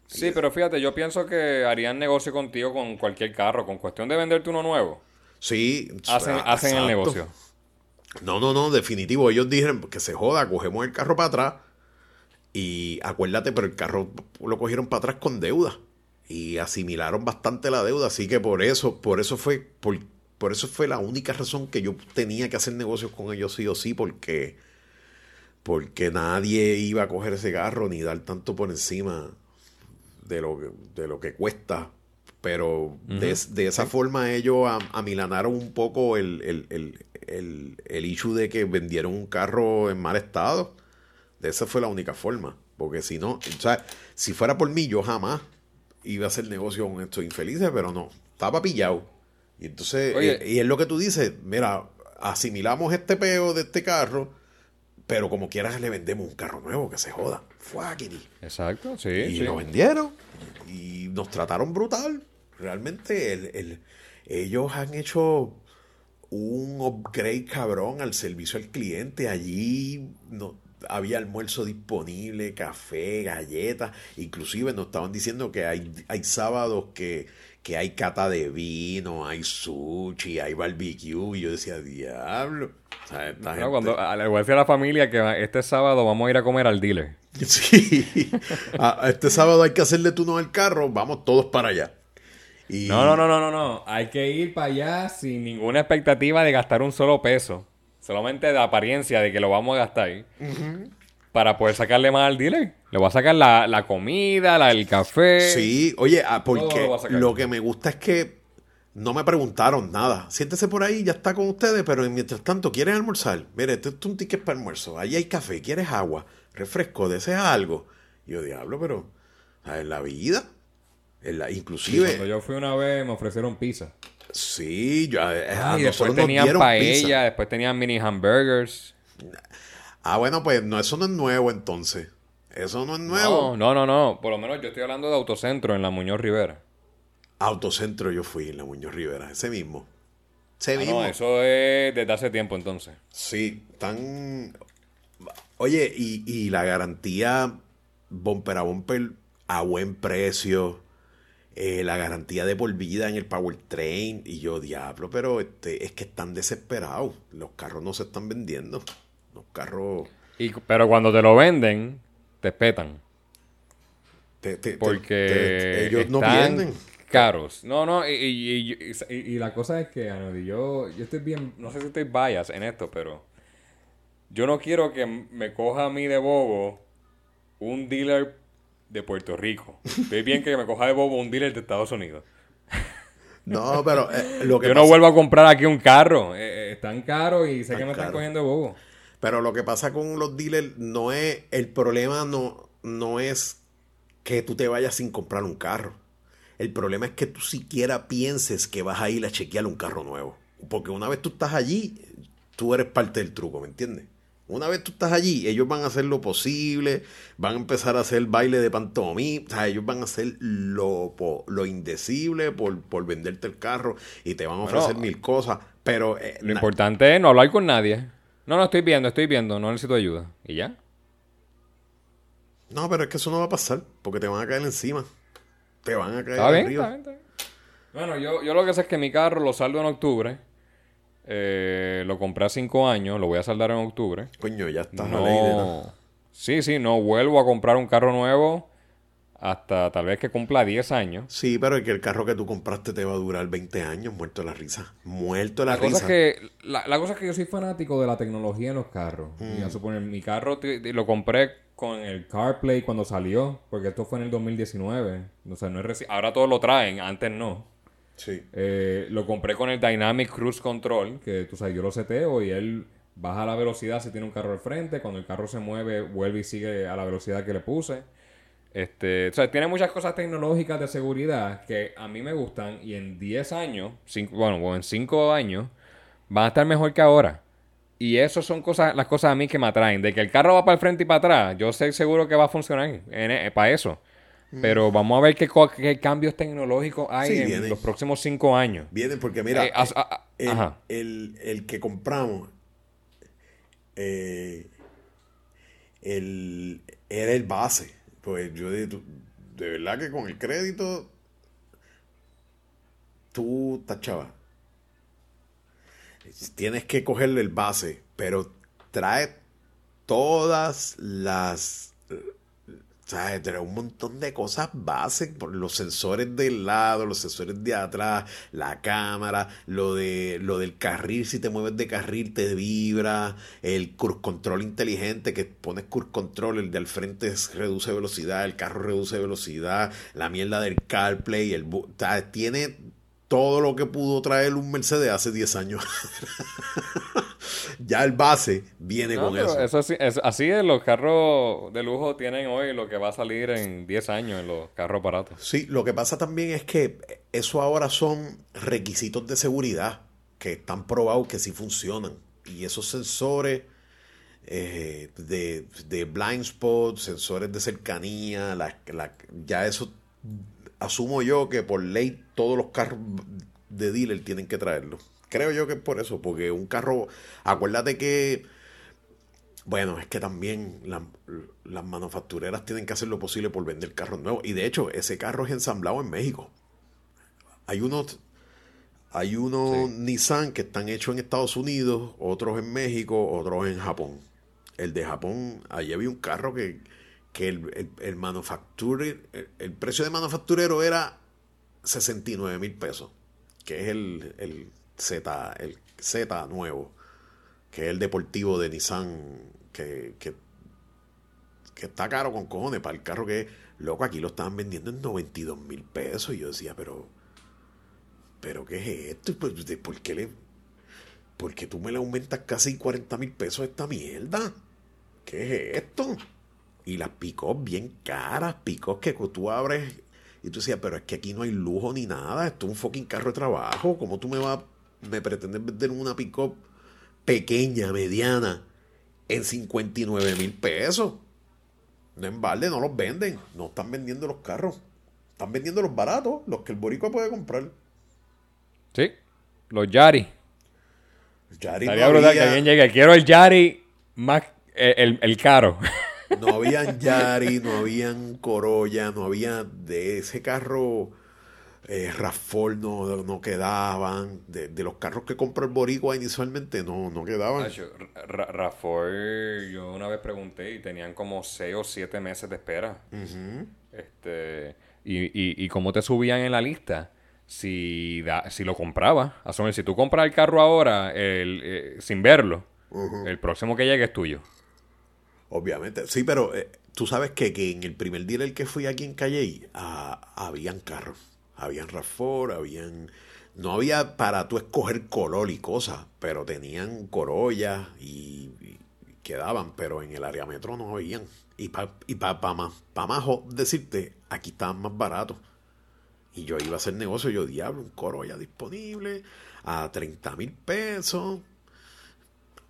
Sí, pero fíjate, yo pienso que harían negocio contigo con cualquier carro, con cuestión de venderte uno nuevo. Sí, Hacen, ah, hacen el negocio. No, no, no, definitivo. Ellos dijeron que se joda, cogemos el carro para atrás. Y acuérdate, pero el carro lo cogieron para atrás con deuda. Y asimilaron bastante la deuda. Así que por eso, por eso fue, por, por eso fue la única razón que yo tenía que hacer negocios con ellos sí o sí, porque porque nadie iba a coger ese carro ni dar tanto por encima de lo, que- de lo que cuesta. Pero de, de esa forma ellos am- amilanaron un poco el, el, el, el, el issue de que vendieron un carro en mal estado. De esa fue la única forma. Porque si no, o sea, si fuera por mí, yo jamás iba a hacer negocio con estos infelices, pero no, estaba pillado. Y entonces, Oye. eh, y es lo que tú dices, mira, asimilamos este peo de este carro, pero como quieras le vendemos un carro nuevo, que se joda. Fuckity. Exacto, sí. Y sí. lo vendieron. Y nos trataron brutal. Realmente el- el- ellos han hecho un upgrade cabrón al servicio al cliente. Allí no, había almuerzo disponible, café, galletas. Inclusive nos estaban diciendo que hay, hay sábados que, que hay cata de vino, hay sushi, hay barbecue. Y yo decía, diablo. O sea, esta No, gente- cuando le voy a decir a la familia que este sábado vamos a ir a comer al dealer. Sí. A- a este sábado hay que hacerle turno al carro, vamos todos para allá. Y No, no, no, no, no, no. Hay que ir para allá sin ninguna expectativa de gastar un solo peso. Solamente de apariencia de que lo vamos a gastar. Para poder sacarle más al dealer. Le voy a sacar la, la comida, la, el café. Sí, oye, ah, porque lo lo que me gusta es que no me preguntaron nada. Siéntese por ahí, ya está con ustedes, pero mientras tanto, ¿quieres almorzar? Mire, este es un ticket para almuerzo. Allí hay café, ¿quieres agua? Refresco, ¿deseas algo? Yo, diablo, pero en la vida, la, Sí, inclusive, Cuando yo fui una vez me ofrecieron pizza. sí, yo, eh, a y después nos tenían paella, pizza. después tenían mini hamburgers. Ah, bueno, pues no, eso no es nuevo entonces. Eso no es nuevo. No, no, no, no. Por lo menos yo estoy hablando de Autocentro en la Muñoz Rivera. Autocentro yo fui en la Muñoz Rivera, ese mismo. Ese Ah, mismo. no, eso es desde hace tiempo entonces. Sí, tan... Oye, y, y la garantía bumper a bumper a buen precio, eh, la garantía de por vida en el powertrain, y yo, diablo, pero este, es que están desesperados, los carros no se están vendiendo, los carros... Y, pero cuando te lo venden, te petan. te- te- Porque te- ellos no pierden. caros. No, no, y, y- y- y- y la cosa es que, Anody, yo, yo estoy bien, no sé si estoy bias en esto, pero yo no quiero que me coja a mí de bobo un dealer de Puerto Rico. Estoy bien que me coja de bobo un dealer de Estados Unidos. No, pero eh, lo que Yo no pasa- vuelvo a comprar aquí un carro. Eh, eh, están caros y sé Están que me están caros. cogiendo de bobo. Pero lo que pasa con los dealers no es, el problema no, no es que tú te vayas sin comprar un carro. El problema es que tú siquiera pienses que vas a ir a chequear un carro nuevo. Porque una vez tú estás allí, tú eres parte del truco, ¿me entiendes? Una vez tú estás allí, ellos van a hacer lo posible, van a empezar a hacer baile de pantomima, o sea, ellos van a hacer lo, po- lo indecible por, por venderte el carro y te van a ofrecer Bueno, mil cosas, pero... eh, Lo importante es no hablar con nadie. No, no, estoy viendo, estoy viendo, no necesito ayuda. ¿Y ya? No, pero es que eso no va a pasar, porque te van a caer encima. Te van a caer Está bien, arriba. está bien, está bien. Bueno, yo, yo lo que sé es que mi carro lo saldo en octubre. Eh, lo compré a cinco años, lo voy a saldar en octubre. Coño, ya nada. No. Sí, sí, no vuelvo a comprar un carro nuevo hasta tal vez que cumpla 10 años. Sí, pero es que el carro que tú compraste te va a durar 20 años, muerto de la risa. Muerto de la, La cosa, risa. es que, la, la cosa es que yo soy fanático de la tecnología en los carros. Mm. Suponer, mi carro lo compré con el CarPlay cuando salió, porque esto fue en el 2019. O sea, no es reci- Ahora todos lo traen, antes no. Sí. Eh, lo compré con el Dynamic Cruise Control, que tú sabes, yo lo seteo y él baja la velocidad si tiene un carro al frente. Cuando el carro se mueve, vuelve y sigue a la velocidad que le puse. Este, o sea, tiene muchas cosas tecnológicas de seguridad que a mí me gustan y en 10 años, cinco- bueno, o en 5 años, van a estar mejor que ahora. Y eso son cosas, las cosas a mí que me atraen. De que el carro va para el frente y para atrás, yo sé seguro que va a funcionar para eso. Pero vamos a ver qué, cambios tecnológicos hay Mm. Sí, en los próximos 5 años. Vienen porque, mira, Eh, as- a- a- el, el- el que compramos, eh, el, era el base. Pues yo de, de verdad que con el crédito, tú chava. Tienes que cogerle el base, pero trae todas las... Sea, un montón de cosas básicas, los sensores del lado, los sensores de atrás, la cámara, lo de lo del carril, si te mueves de carril te vibra, el cruise control inteligente que pones cruise control, el de al frente reduce velocidad, el carro reduce velocidad, la mierda del CarPlay, el tiene todo lo que pudo traer un Mercedes hace 10 años. ya el base viene con eso. eso es, así es, los carros de lujo tienen hoy lo que va a salir en 10 años en los carros baratos. Sí, lo que pasa también es que eso ahora son requisitos de seguridad que están probados que sí funcionan. Y esos sensores eh, de, blind spot, sensores de cercanía, ya eso asumo yo que por ley todos los carros de dealer tienen que traerlo. Creo yo que es por eso, porque un carro, acuérdate que, bueno, es que también las manufactureras tienen que hacer lo posible por vender carros nuevos. Y de hecho, ese carro es ensamblado en México. Hay unos, hay unos Nissan que están hechos en Estados Unidos, otros en México, otros en Japón. El de Japón, allí había un carro que, que el, el, el, precio de manufacturero era 69 mil pesos, que es el Z, el Z nuevo, que es el deportivo de Nissan, que, que, está caro con cojones para el carro que, loco, aquí lo estaban vendiendo en 92 mil pesos. Y yo decía, pero, pero ¿qué es esto? ¿Por, por qué le, por qué tú me le aumentas casi 40 mil pesos a esta mierda? ¿Qué es esto? Y las picos bien caras, picos que tú abres y tú decías, pero es que aquí no hay lujo ni nada, esto es un fucking carro de trabajo, ¿cómo tú me vas me pretenden vender una pick-up pequeña, mediana, en 59 mil pesos. No en balde, no los venden. No están vendiendo los carros. Están vendiendo los baratos, los que el boricua puede comprar. Sí, los Yari. Yari no que alguien llegue. Quiero el Yari más eh, el, el, caro. No habían Yari, no habían Corolla, no había de ese carro eh, no, no quedaban, de, los carros que compró el Boricua inicialmente no, no quedaban. Rafford, yo una vez pregunté y tenían como 6 o 7 meses de espera. este, y, y, cómo te subían en la lista si, si lo compraba. A si tú compras el carro ahora el, eh, sin verlo, el próximo que llegue es tuyo. Obviamente, sí, pero eh, tú sabes que, que, en el primer dealer que fui aquí en Calle, ah, habían carros habían Rafford, habían... No había para tú escoger color y cosas, pero tenían Corolla y, quedaban, pero en el área metro no habían. Y para y pa, pa más, pa más decirte, aquí estaban más baratos. Y yo iba a hacer negocio, yo diablo, un Corolla disponible a 30 mil pesos.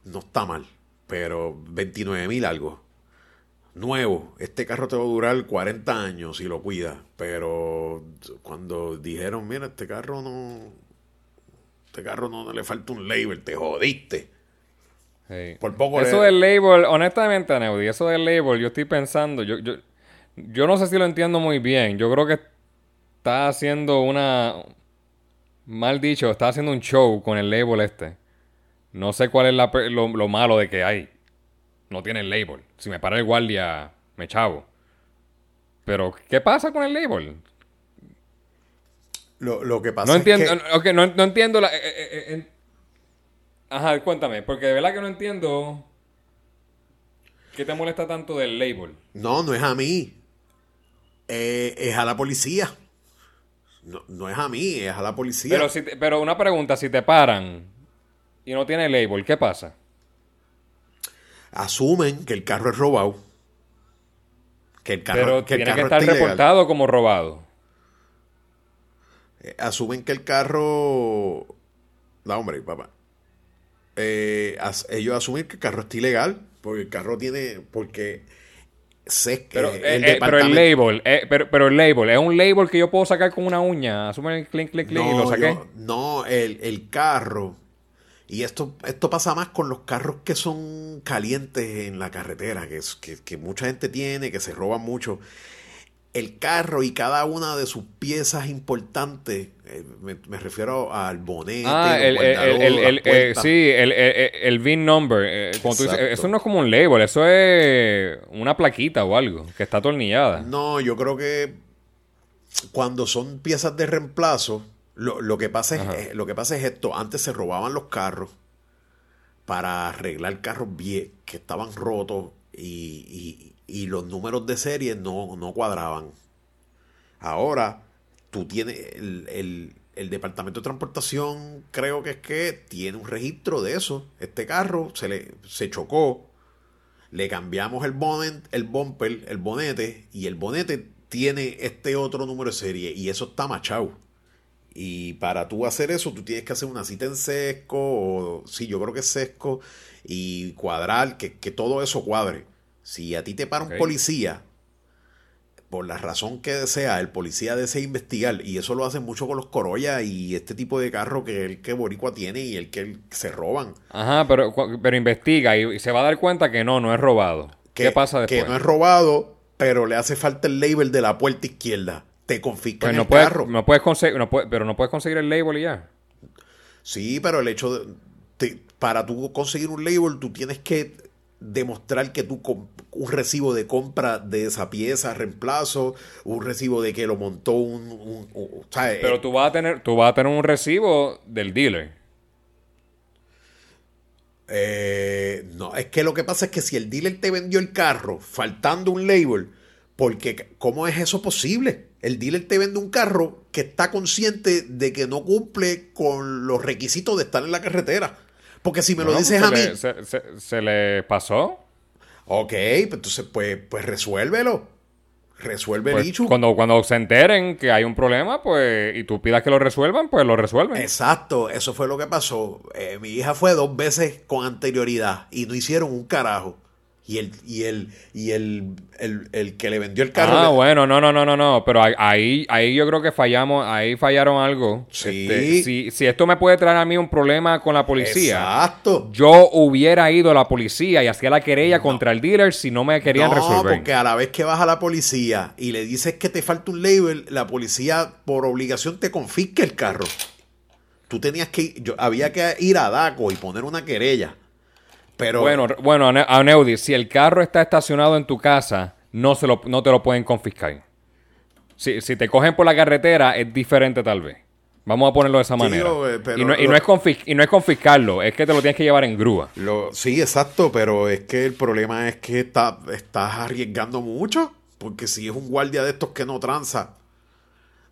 No está mal, pero 29 mil algo nuevo, este carro te va a durar 40 años si lo cuidas, pero cuando dijeron, mira, este carro no, este carro no, le falta un label, te jodiste. Por poco eso del label, honestamente, Neudi, eso del label, yo estoy pensando, yo, yo, yo no sé si lo entiendo muy bien, yo creo que está haciendo una, mal dicho, está haciendo un show con el label este. No sé cuál es lo malo de que hay no tiene el label. Si me para el guardia, me chavo. Pero, ¿qué pasa con el label? Lo, que pasa no entiendo, es que... no, entiendo la... Eh, eh, eh, Ajá, cuéntame, porque de verdad que no entiendo... ¿Qué te molesta tanto del label? No, no es a mí. es a la policía. No, es a mí, es a la policía. Pero, si pero una pregunta, si te paran y no tiene label, ¿qué pasa? asumen que el carro es robado. Que el carro, Pero que tiene que estar reportado como robado. Eh, asumen que el carro. No, hombre, papá. Eh, ellos asumen que el carro está ilegal. Porque el carro tiene. Porque. Sé que pero, el eh, pero el label, pero, pero, el label, ¿es un label que yo puedo sacar con una uña? Asumen el clic, clic, clic y lo saqué. no, el, el carro y esto, esto pasa más con los carros que son calientes en la carretera, que, es, que, mucha gente tiene, que se roban mucho. el carro y cada una de sus piezas importantes, eh, me, me refiero al bonete, Ah, el, el, el- eh, sí, el, el, el VIN number. eh, tú dices, eso no es como un label, eso es una plaquita o algo que está atornillada. No, yo creo que cuando son piezas de reemplazo, lo, lo que pasa es, eh, lo que pasa es esto. Antes se robaban los carros para arreglar carros vie- que estaban rotos y, y- y los números de serie no, no cuadraban. Ahora, tú tienes el, el- el departamento de transportación, creo que es que tiene un registro de eso. Este carro se le se chocó, le cambiamos el bonnet, el bumper, el bonete, y el bonete tiene este otro número de serie, y eso está machado. Y para tú hacer eso, tú tienes que hacer una cita en sesco, o sí, yo creo que es sesco, y cuadrar, que, que todo eso cuadre. Si a ti te para un policía, por la razón que sea, el policía desea investigar, y eso lo hacen mucho con los Corolla y este tipo de carro que el que Boricua tiene y el que se roban. Ajá, pero, pero investiga y, y se va a dar cuenta que no, no es robado. que, ¿Qué pasa después? que no es robado, pero le hace falta el label de la puerta izquierda. Te confiscan Pues no el puedes, carro. no puedes conseguir, no pero no puedes conseguir el label y ya. Sí, pero el hecho de. te- para tú conseguir un label, tú tienes que demostrar que tú un recibo de compra de esa pieza, reemplazo, un recibo de que lo montó un. un- un- ¿sabes? Pero Eh, tú vas a tener, tú vas a tener un recibo del dealer. Eh, no, es que lo que pasa es que si el dealer te vendió el carro faltando un label, porque ¿cómo es eso posible? El dealer te vende un carro que está consciente de que no cumple con los requisitos de estar en la carretera. Porque si me lo dices a mí, le- se, se- se le pasó. ok, pues entonces pues, pues resuélvelo. Resuelve el Pues, issue. cuando, cuando se enteren que hay un problema, pues, y tú pidas que lo resuelvan, pues lo resuelven. Exacto, eso fue lo que pasó. Eh, mi hija fue dos veces con anterioridad y no hicieron un carajo. Y el, y el, y el, el, el que le vendió el carro. Ah, bueno, no, no, no, no, no. Pero ahí- ahí, yo creo que fallamos, ahí fallaron algo. Sí. Este, si, si esto me puede traer a mí un problema con la policía, Exacto. yo hubiera ido a la policía y hacía la querella contra el dealer si no me querían no, resolver. porque a la vez que vas a la policía y le dices que te falta un label, la policía por obligación te confisca el carro. Tú tenías que ir- yo, había que ir a DACO y poner una querella. Pero Bueno, bueno, Ane- Aneudi, si el carro está estacionado en tu casa, no, se lo, no te lo pueden confiscar. Si, si te cogen por la carretera, es diferente tal vez. Vamos a ponerlo de esa manera. eh, pero y, no, y no es y no es confiscarlo, es que te lo tienes que llevar en grúa. Lo, sí, exacto, pero es que el problema es que está, estás arriesgando mucho. Porque si es un guardia de estos que no tranza.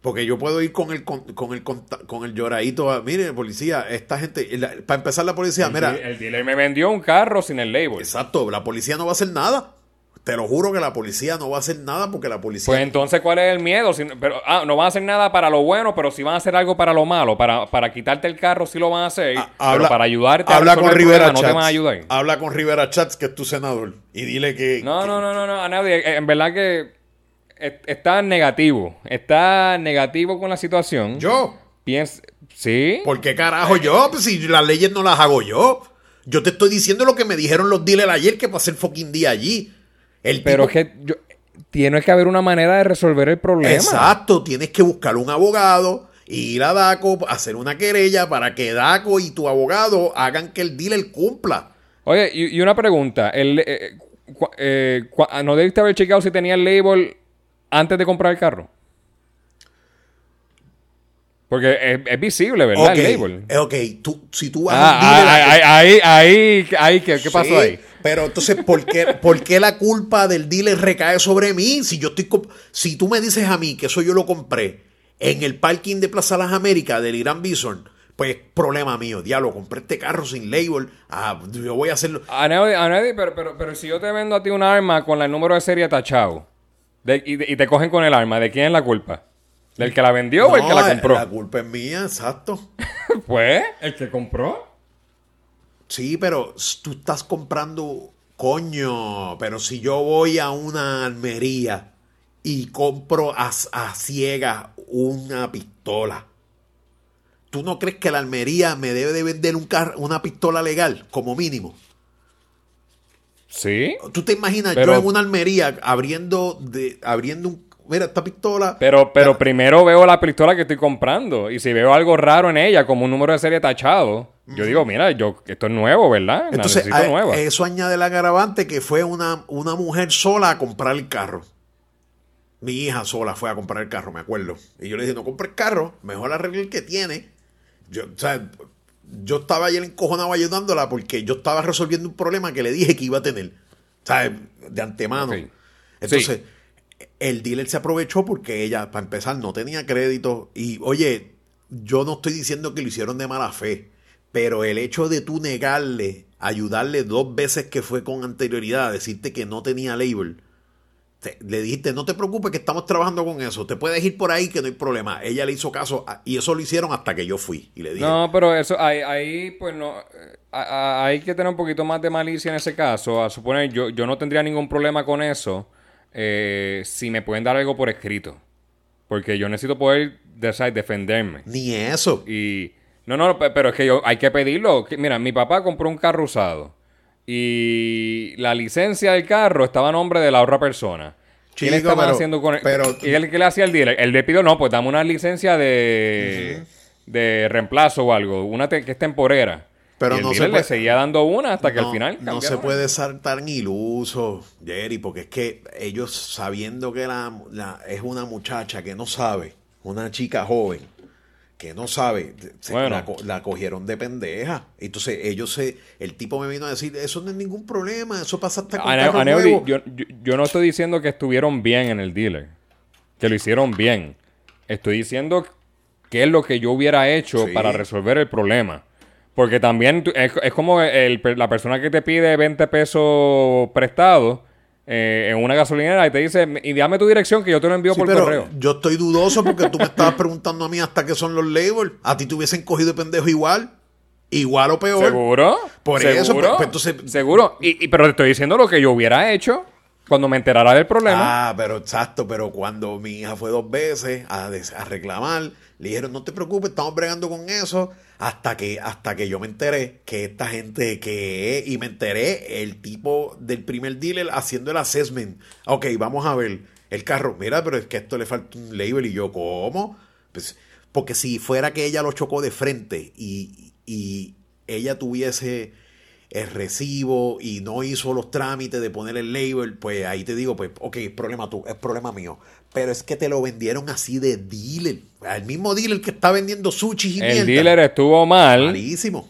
Porque yo puedo ir con el con, con el conta- con el lloradito. a, Mire, policía, esta gente. la- para empezar, la policía, mira. el dealer me vendió un carro sin el label. Exacto, la policía no va a hacer nada. Te lo juro que la policía no va a hacer nada porque la policía. Pues entonces, ¿cuál es el miedo? Si pero, ah, no van a hacer nada para lo bueno, pero si van a hacer algo para lo malo, para, para quitarte el carro, sí lo van a hacer. Ah, pero para ayudarte a habla resolver con Rivera problema, no te Chats. van a ayudar. Habla con Rivera Chats, que es tu senador. Y dile que. No, que- no, no, no, no, a nadie. Eh, En verdad que está negativo. Está negativo con la situación. Yo. Piensa, ¿Sí? ¿Por qué carajo yo? Pues si las leyes no las hago yo. Yo te estoy diciendo lo que me dijeron los dealers ayer que pasé el fucking día allí. El Pero es tipo- que yo- tiene que haber una manera de resolver el problema. Exacto, tienes que buscar un abogado, ir a DACO, hacer una querella para que DACO y tu abogado hagan que el dealer cumpla. Oye, y, y una pregunta. El, eh, cu- eh, cu- ¿No debiste haber chequeado si tenía el label antes de comprar el carro? Porque es, es visible, ¿verdad? El label. eh, ok, tú, si tú vas a un Ah, dealer a ah, que- ahí, ahí, ahí, ahí, ¿qué, qué pasó ahí? Pero entonces, ¿por qué, por qué la culpa del dealer recae sobre mí? Si yo estoy si tú me dices a mí que eso yo lo compré en el parking de Plaza Las Américas del Irán Bison, pues problema mío, diablo, compré este carro sin label, ah, yo voy a hacerlo. A nadie, a nadie, pero, pero, pero si yo te vendo a ti un arma con el número de serie tachado de- y, y te cogen con el arma, ¿de quién es la culpa? ¿Del que la vendió o el que la compró? La culpa es mía, exacto. Pues, el que compró. Sí, pero tú estás comprando, coño, pero si yo voy a una almería y compro a, a ciegas una pistola, ¿tú no crees que la almería me debe de vender un car- una pistola legal, como mínimo? Sí. ¿Tú te imaginas Pero- yo en una almería abriendo, de, abriendo un, mira, esta pistola. Pero, pero primero veo la pistola que estoy comprando. Y si veo algo raro en ella, como un número de serie tachado, yo digo, mira, yo, esto es nuevo, ¿verdad? La Entonces, necesito a- nueva. eso añade el agravante que fue una, una mujer sola a comprar el carro. Mi hija sola fue a comprar el carro, me acuerdo. Y yo le dije, no compre el carro, mejor arregle el que tiene. Yo, o sea, yo estaba ayer encojonado ayudándola porque yo estaba resolviendo un problema que le dije que iba a tener. Sea, de antemano. Entonces, el dealer se aprovechó porque ella, para empezar, no tenía crédito. Y, oye, yo no estoy diciendo que lo hicieron de mala fe, pero el hecho de tú negarle, ayudarle dos veces que fue con anterioridad, a decirte que no tenía label, te- le dijiste, no te preocupes que estamos trabajando con eso, te puedes ir por ahí que no hay problema. Ella le hizo caso a- y eso lo hicieron hasta que yo fui y le dije, No, pero eso, ahí, ahí pues no, eh, a- a- hay que tener un poquito más de malicia en ese caso. A suponer, yo, yo no tendría ningún problema con eso eh, si me pueden dar algo por escrito. Porque yo necesito poder defenderme. ni eso. Y no, no, pe- pero es que yo, hay que pedirlo. Mira, mi papá compró un carro usado y la licencia del carro estaba a nombre de la otra persona. ¿Qué le Chico, estaban pero- haciendo con el, pero- ¿Y él qué le hacía al dealer? Él le pidió, no, pues dame una licencia de, de reemplazo o algo, una que es temporera. Pero y el no se puede- le seguía dando una hasta que no, al final no se puede ser tan iluso, Jerry, porque es que ellos sabiendo que la, la- es una muchacha que no sabe, una chica joven que no sabe, se- Bueno. la, co- la cogieron de pendeja. Entonces ellos se, el tipo me vino a decir, eso no es ningún problema, eso pasa hasta con Ane- carros Aneudi, nuevos". yo, yo- yo no estoy diciendo que estuvieron bien en el dealer, que lo hicieron bien. Estoy diciendo qué es lo que yo hubiera hecho Sí. para resolver el problema. Porque también es, es como el- la persona que te pide 20 pesos prestados eh, en una gasolinera y te dice, y dame tu dirección que yo te lo envío Sí, por pero correo. yo estoy dudoso porque tú me estabas preguntando a mí hasta qué son los labels. A ti te hubiesen cogido de pendejo igual. Igual o peor. ¿Seguro? Por ¿Seguro? eso, pues, pues, entonces- Seguro. Y, y- pero te estoy diciendo lo que yo hubiera hecho cuando me enterara del problema. Ah, pero exacto, pero cuando mi hija fue dos veces a, a reclamar, le dijeron, no te preocupes, estamos bregando con eso, hasta que, hasta que yo me enteré que esta gente que y me enteré el tipo del primer dealer haciendo el assessment. Ok, vamos a ver el carro, mira, pero es que esto le falta un label y yo, ¿cómo? Pues, porque si fuera que ella lo chocó de frente y, y ella tuviese el recibo y no hizo los trámites de poner el label, pues ahí te digo, pues, ok, es problema tú, es problema mío. Pero es que te lo vendieron así de dealer. Al mismo dealer que está vendiendo sushi y el mierda. dealer estuvo mal. Malísimo.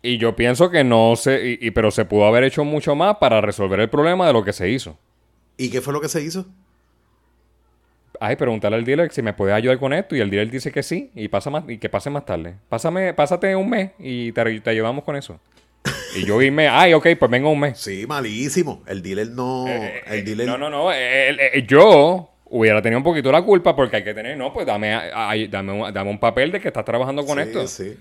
Y yo pienso que no se. Y, y- pero se pudo haber hecho mucho más para resolver el problema de lo que se hizo. ¿Y qué fue lo que se hizo? Ay, preguntarle al dealer si me puede ayudar con esto. Y el dealer dice que sí. Y pasa más, y que pase más tarde. Pásame, pásate un mes y te, te ayudamos con eso. Y yo irme, ay, ok, pues vengo un mes. Sí, malísimo. El dealer no. Eh, el dealer. No, no, no. eh, eh, eh, yo hubiera tenido un poquito la culpa porque hay que tener, no, pues dame, ay, dame, un, dame un papel de que estás trabajando con Sí, esto. Sí.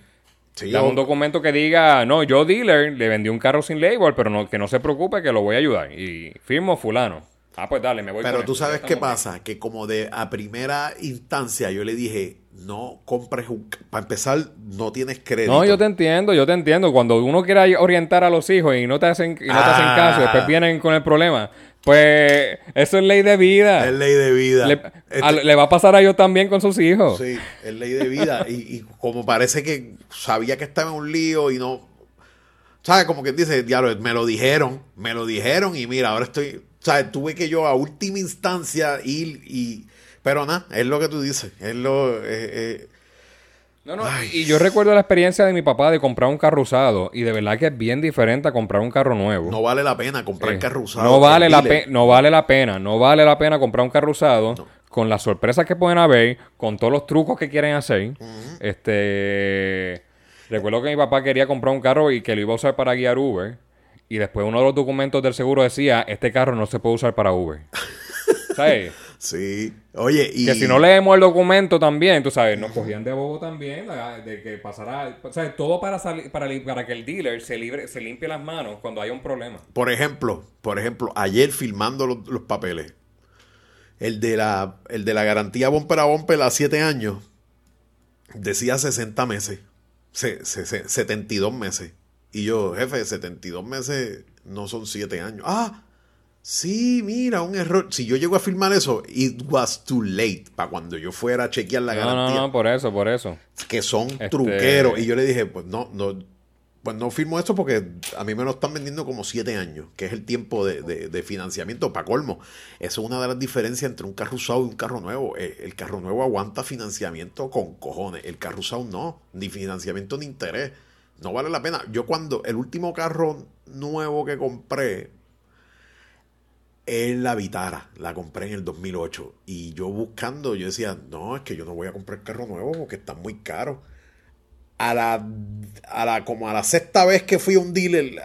Sí, Dame un documento que diga, no, yo dealer le vendí un carro sin label, pero no, que no se preocupe que lo voy a ayudar. Y firmo fulano. Ah, pues dale, me voy Pero con tú esto, sabes qué pasa, que como de a primera instancia yo le dije, no compres un... Para empezar, no tienes crédito. No, yo te entiendo, yo te entiendo. Cuando uno quiere orientar a los hijos y no te hacen, y no te hacen Ah. caso, después vienen con el problema. Pues eso es ley de vida. Es ley de vida. Le, Este- a- le va a pasar a ellos también con sus hijos. Sí, es ley de vida. y, y como parece que sabía que estaba en un lío y no. ¿Sabes? Como quien dice, diablo, me lo dijeron, me lo dijeron y mira, ahora estoy. ¿Sabes? Tuve que yo a última instancia ir y. Pero nada, es lo que tú dices. Es lo. eh, eh, No, no, y yo recuerdo la experiencia de mi papá de comprar un carro usado y de verdad que es bien diferente a comprar un carro nuevo. no vale la pena comprar Eh, carro usado. No vale, la pe- no vale la pena, no vale la pena comprar un carro usado con las sorpresas que pueden haber, con todos los trucos que quieren hacer. Este recuerdo que mi papá quería comprar un carro y que lo iba a usar para guiar Uber y después uno de los documentos del seguro decía, este carro no se puede usar para Uber. ¿Sabes? Sí. Oye, y. Que si no leemos el documento también, tú sabes, nos cogían de bobo también, de que pasara, o sea, todo para salir, para, que el dealer se libre, se limpie las manos cuando haya un problema. Por ejemplo, por ejemplo, ayer filmando los, los papeles, el de la, el de la garantía bumper a bumper a 7 años decía 60 meses, se, se- se- 72 meses. Y yo, jefe, 72 meses no son 7 años. Ah, Sí, mira, un error. Si yo llego a firmar eso, it was too late para cuando yo fuera a chequear la No, garantía. no, no, por eso, por eso. Que son Este- truqueros. Y yo le dije, pues no, no, pues no firmo esto porque a mí me lo están vendiendo como siete años, que es el tiempo de, de- de financiamiento para colmo. Eso es una de las diferencias entre un carro usado y un carro nuevo. Eh, El carro nuevo aguanta financiamiento con cojones. El carro usado no, ni financiamiento ni interés. No vale la pena. Yo cuando el último carro nuevo que compré es la Vitara, la compré en el 2008 y yo buscando, yo decía, no, es que yo no voy a comprar carro nuevo porque está muy caro. A la, a la, como a la sexta vez que fui a un dealer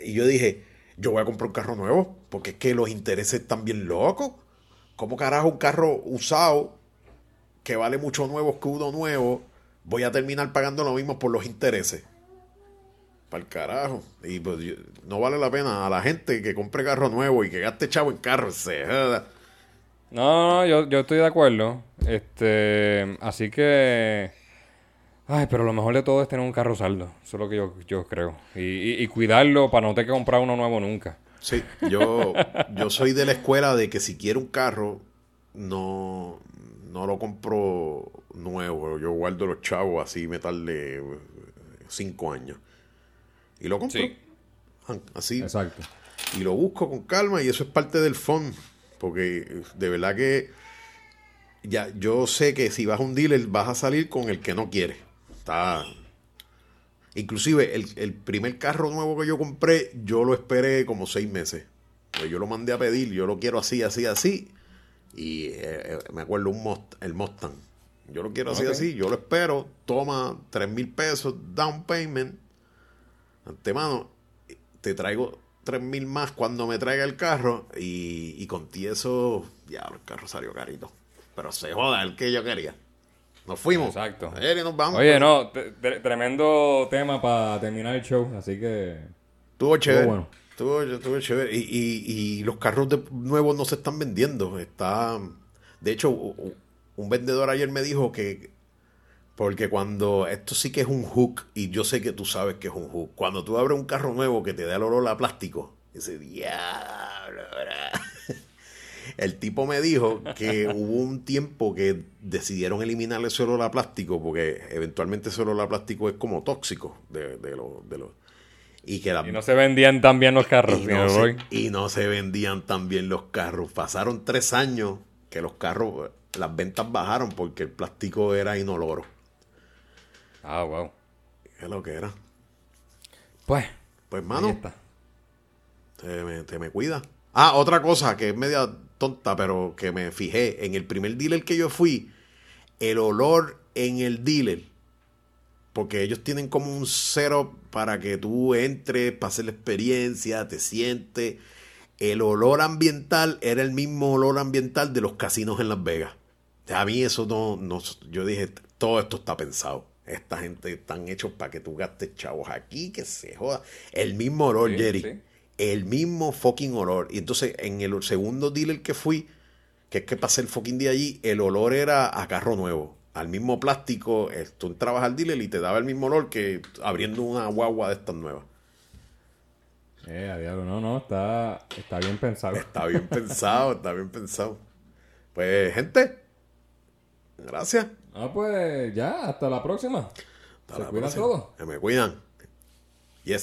y yo dije, yo voy a comprar un carro nuevo porque es que los intereses están bien locos. ¿Cómo carajo un carro usado que vale mucho nuevo que uno nuevo voy a terminar pagando lo mismo por los intereses? Para el carajo. Y pues yo- no vale la pena a la gente que compre carro nuevo y que gaste chavo en carro. Se joda. No, yo, yo estoy de acuerdo. Este, así que. Ay, pero lo mejor de todo es tener un carro saldo. Eso es lo que yo, yo creo. Y, y- y cuidarlo para no tener que comprar uno nuevo nunca. Sí, yo, yo soy de la escuela de que si quiero un carro, no, no lo compro nuevo. Yo guardo los chavos así, me tarde cinco años. Y lo compro. Sí. Así. Exacto. y lo busco con calma y eso es parte del fun porque de verdad que ya yo sé que si vas a un dealer vas a salir con el que no quiere está inclusive el, el primer carro nuevo que yo compré yo lo esperé como seis meses Pues yo lo mandé a pedir yo lo quiero así así así y eh, eh, me acuerdo un Must- el Mustang yo lo quiero así así yo lo espero toma tres mil pesos down payment antemano te traigo tres mil más cuando me traiga el carro y, y con ti eso, ya, el carro salió carito. Pero se joda, el que yo quería. Nos fuimos. Exacto. Ayer y nos vamos. Oye, no, tremendo tema para terminar el show. Así que. Estuvo chévere. bueno. Estuvo, estuvo chévere. Y, y- y los carros de- nuevos no se están vendiendo. Está. De hecho, un vendedor ayer me dijo que. Porque cuando. Esto sí que es un hook. Y yo sé que tú sabes que es un hook. Cuando tú abres un carro nuevo que te da el olor a plástico. Ese diablo. El tipo me dijo que hubo un tiempo que decidieron eliminar ese olor a plástico porque eventualmente ese olor a plástico es como tóxico de, de los... De y que la- Y no se vendían tan bien los carros, y no, se, y no se vendían tan bien los carros. Pasaron tres años que los carros, las ventas bajaron porque el plástico era inoloro. Ah, wow. ¿Qué es lo que era? Pues, Pues, mano, te me, te me cuida. Ah, otra cosa que es media tonta, pero que me fijé. En el primer dealer que yo fui, el olor en el dealer, porque ellos tienen como un cero para que tú entres, pases la experiencia, te sientes. El olor ambiental era el mismo olor ambiental de los casinos en Las Vegas. A mí eso no, no yo dije, todo esto está pensado. Esta gente están hechos para que tú gastes chavos aquí, que se joda. El mismo olor, Sí, Jerry. sí. El mismo fucking olor. Y entonces, en el segundo dealer que fui, que es que pasé el fucking día allí, el olor era a carro nuevo. Al mismo plástico, eh, tú entrabas al dealer y te daba el mismo olor que abriendo una guagua de estas nuevas. Eh, a diablo, no, no, está, está bien pensado. Está bien pensado, está bien pensado. Pues, gente, gracias. Ah, pues ya, hasta la próxima. Hasta Se la cuidan próxima. todos. Que me cuidan. Yes.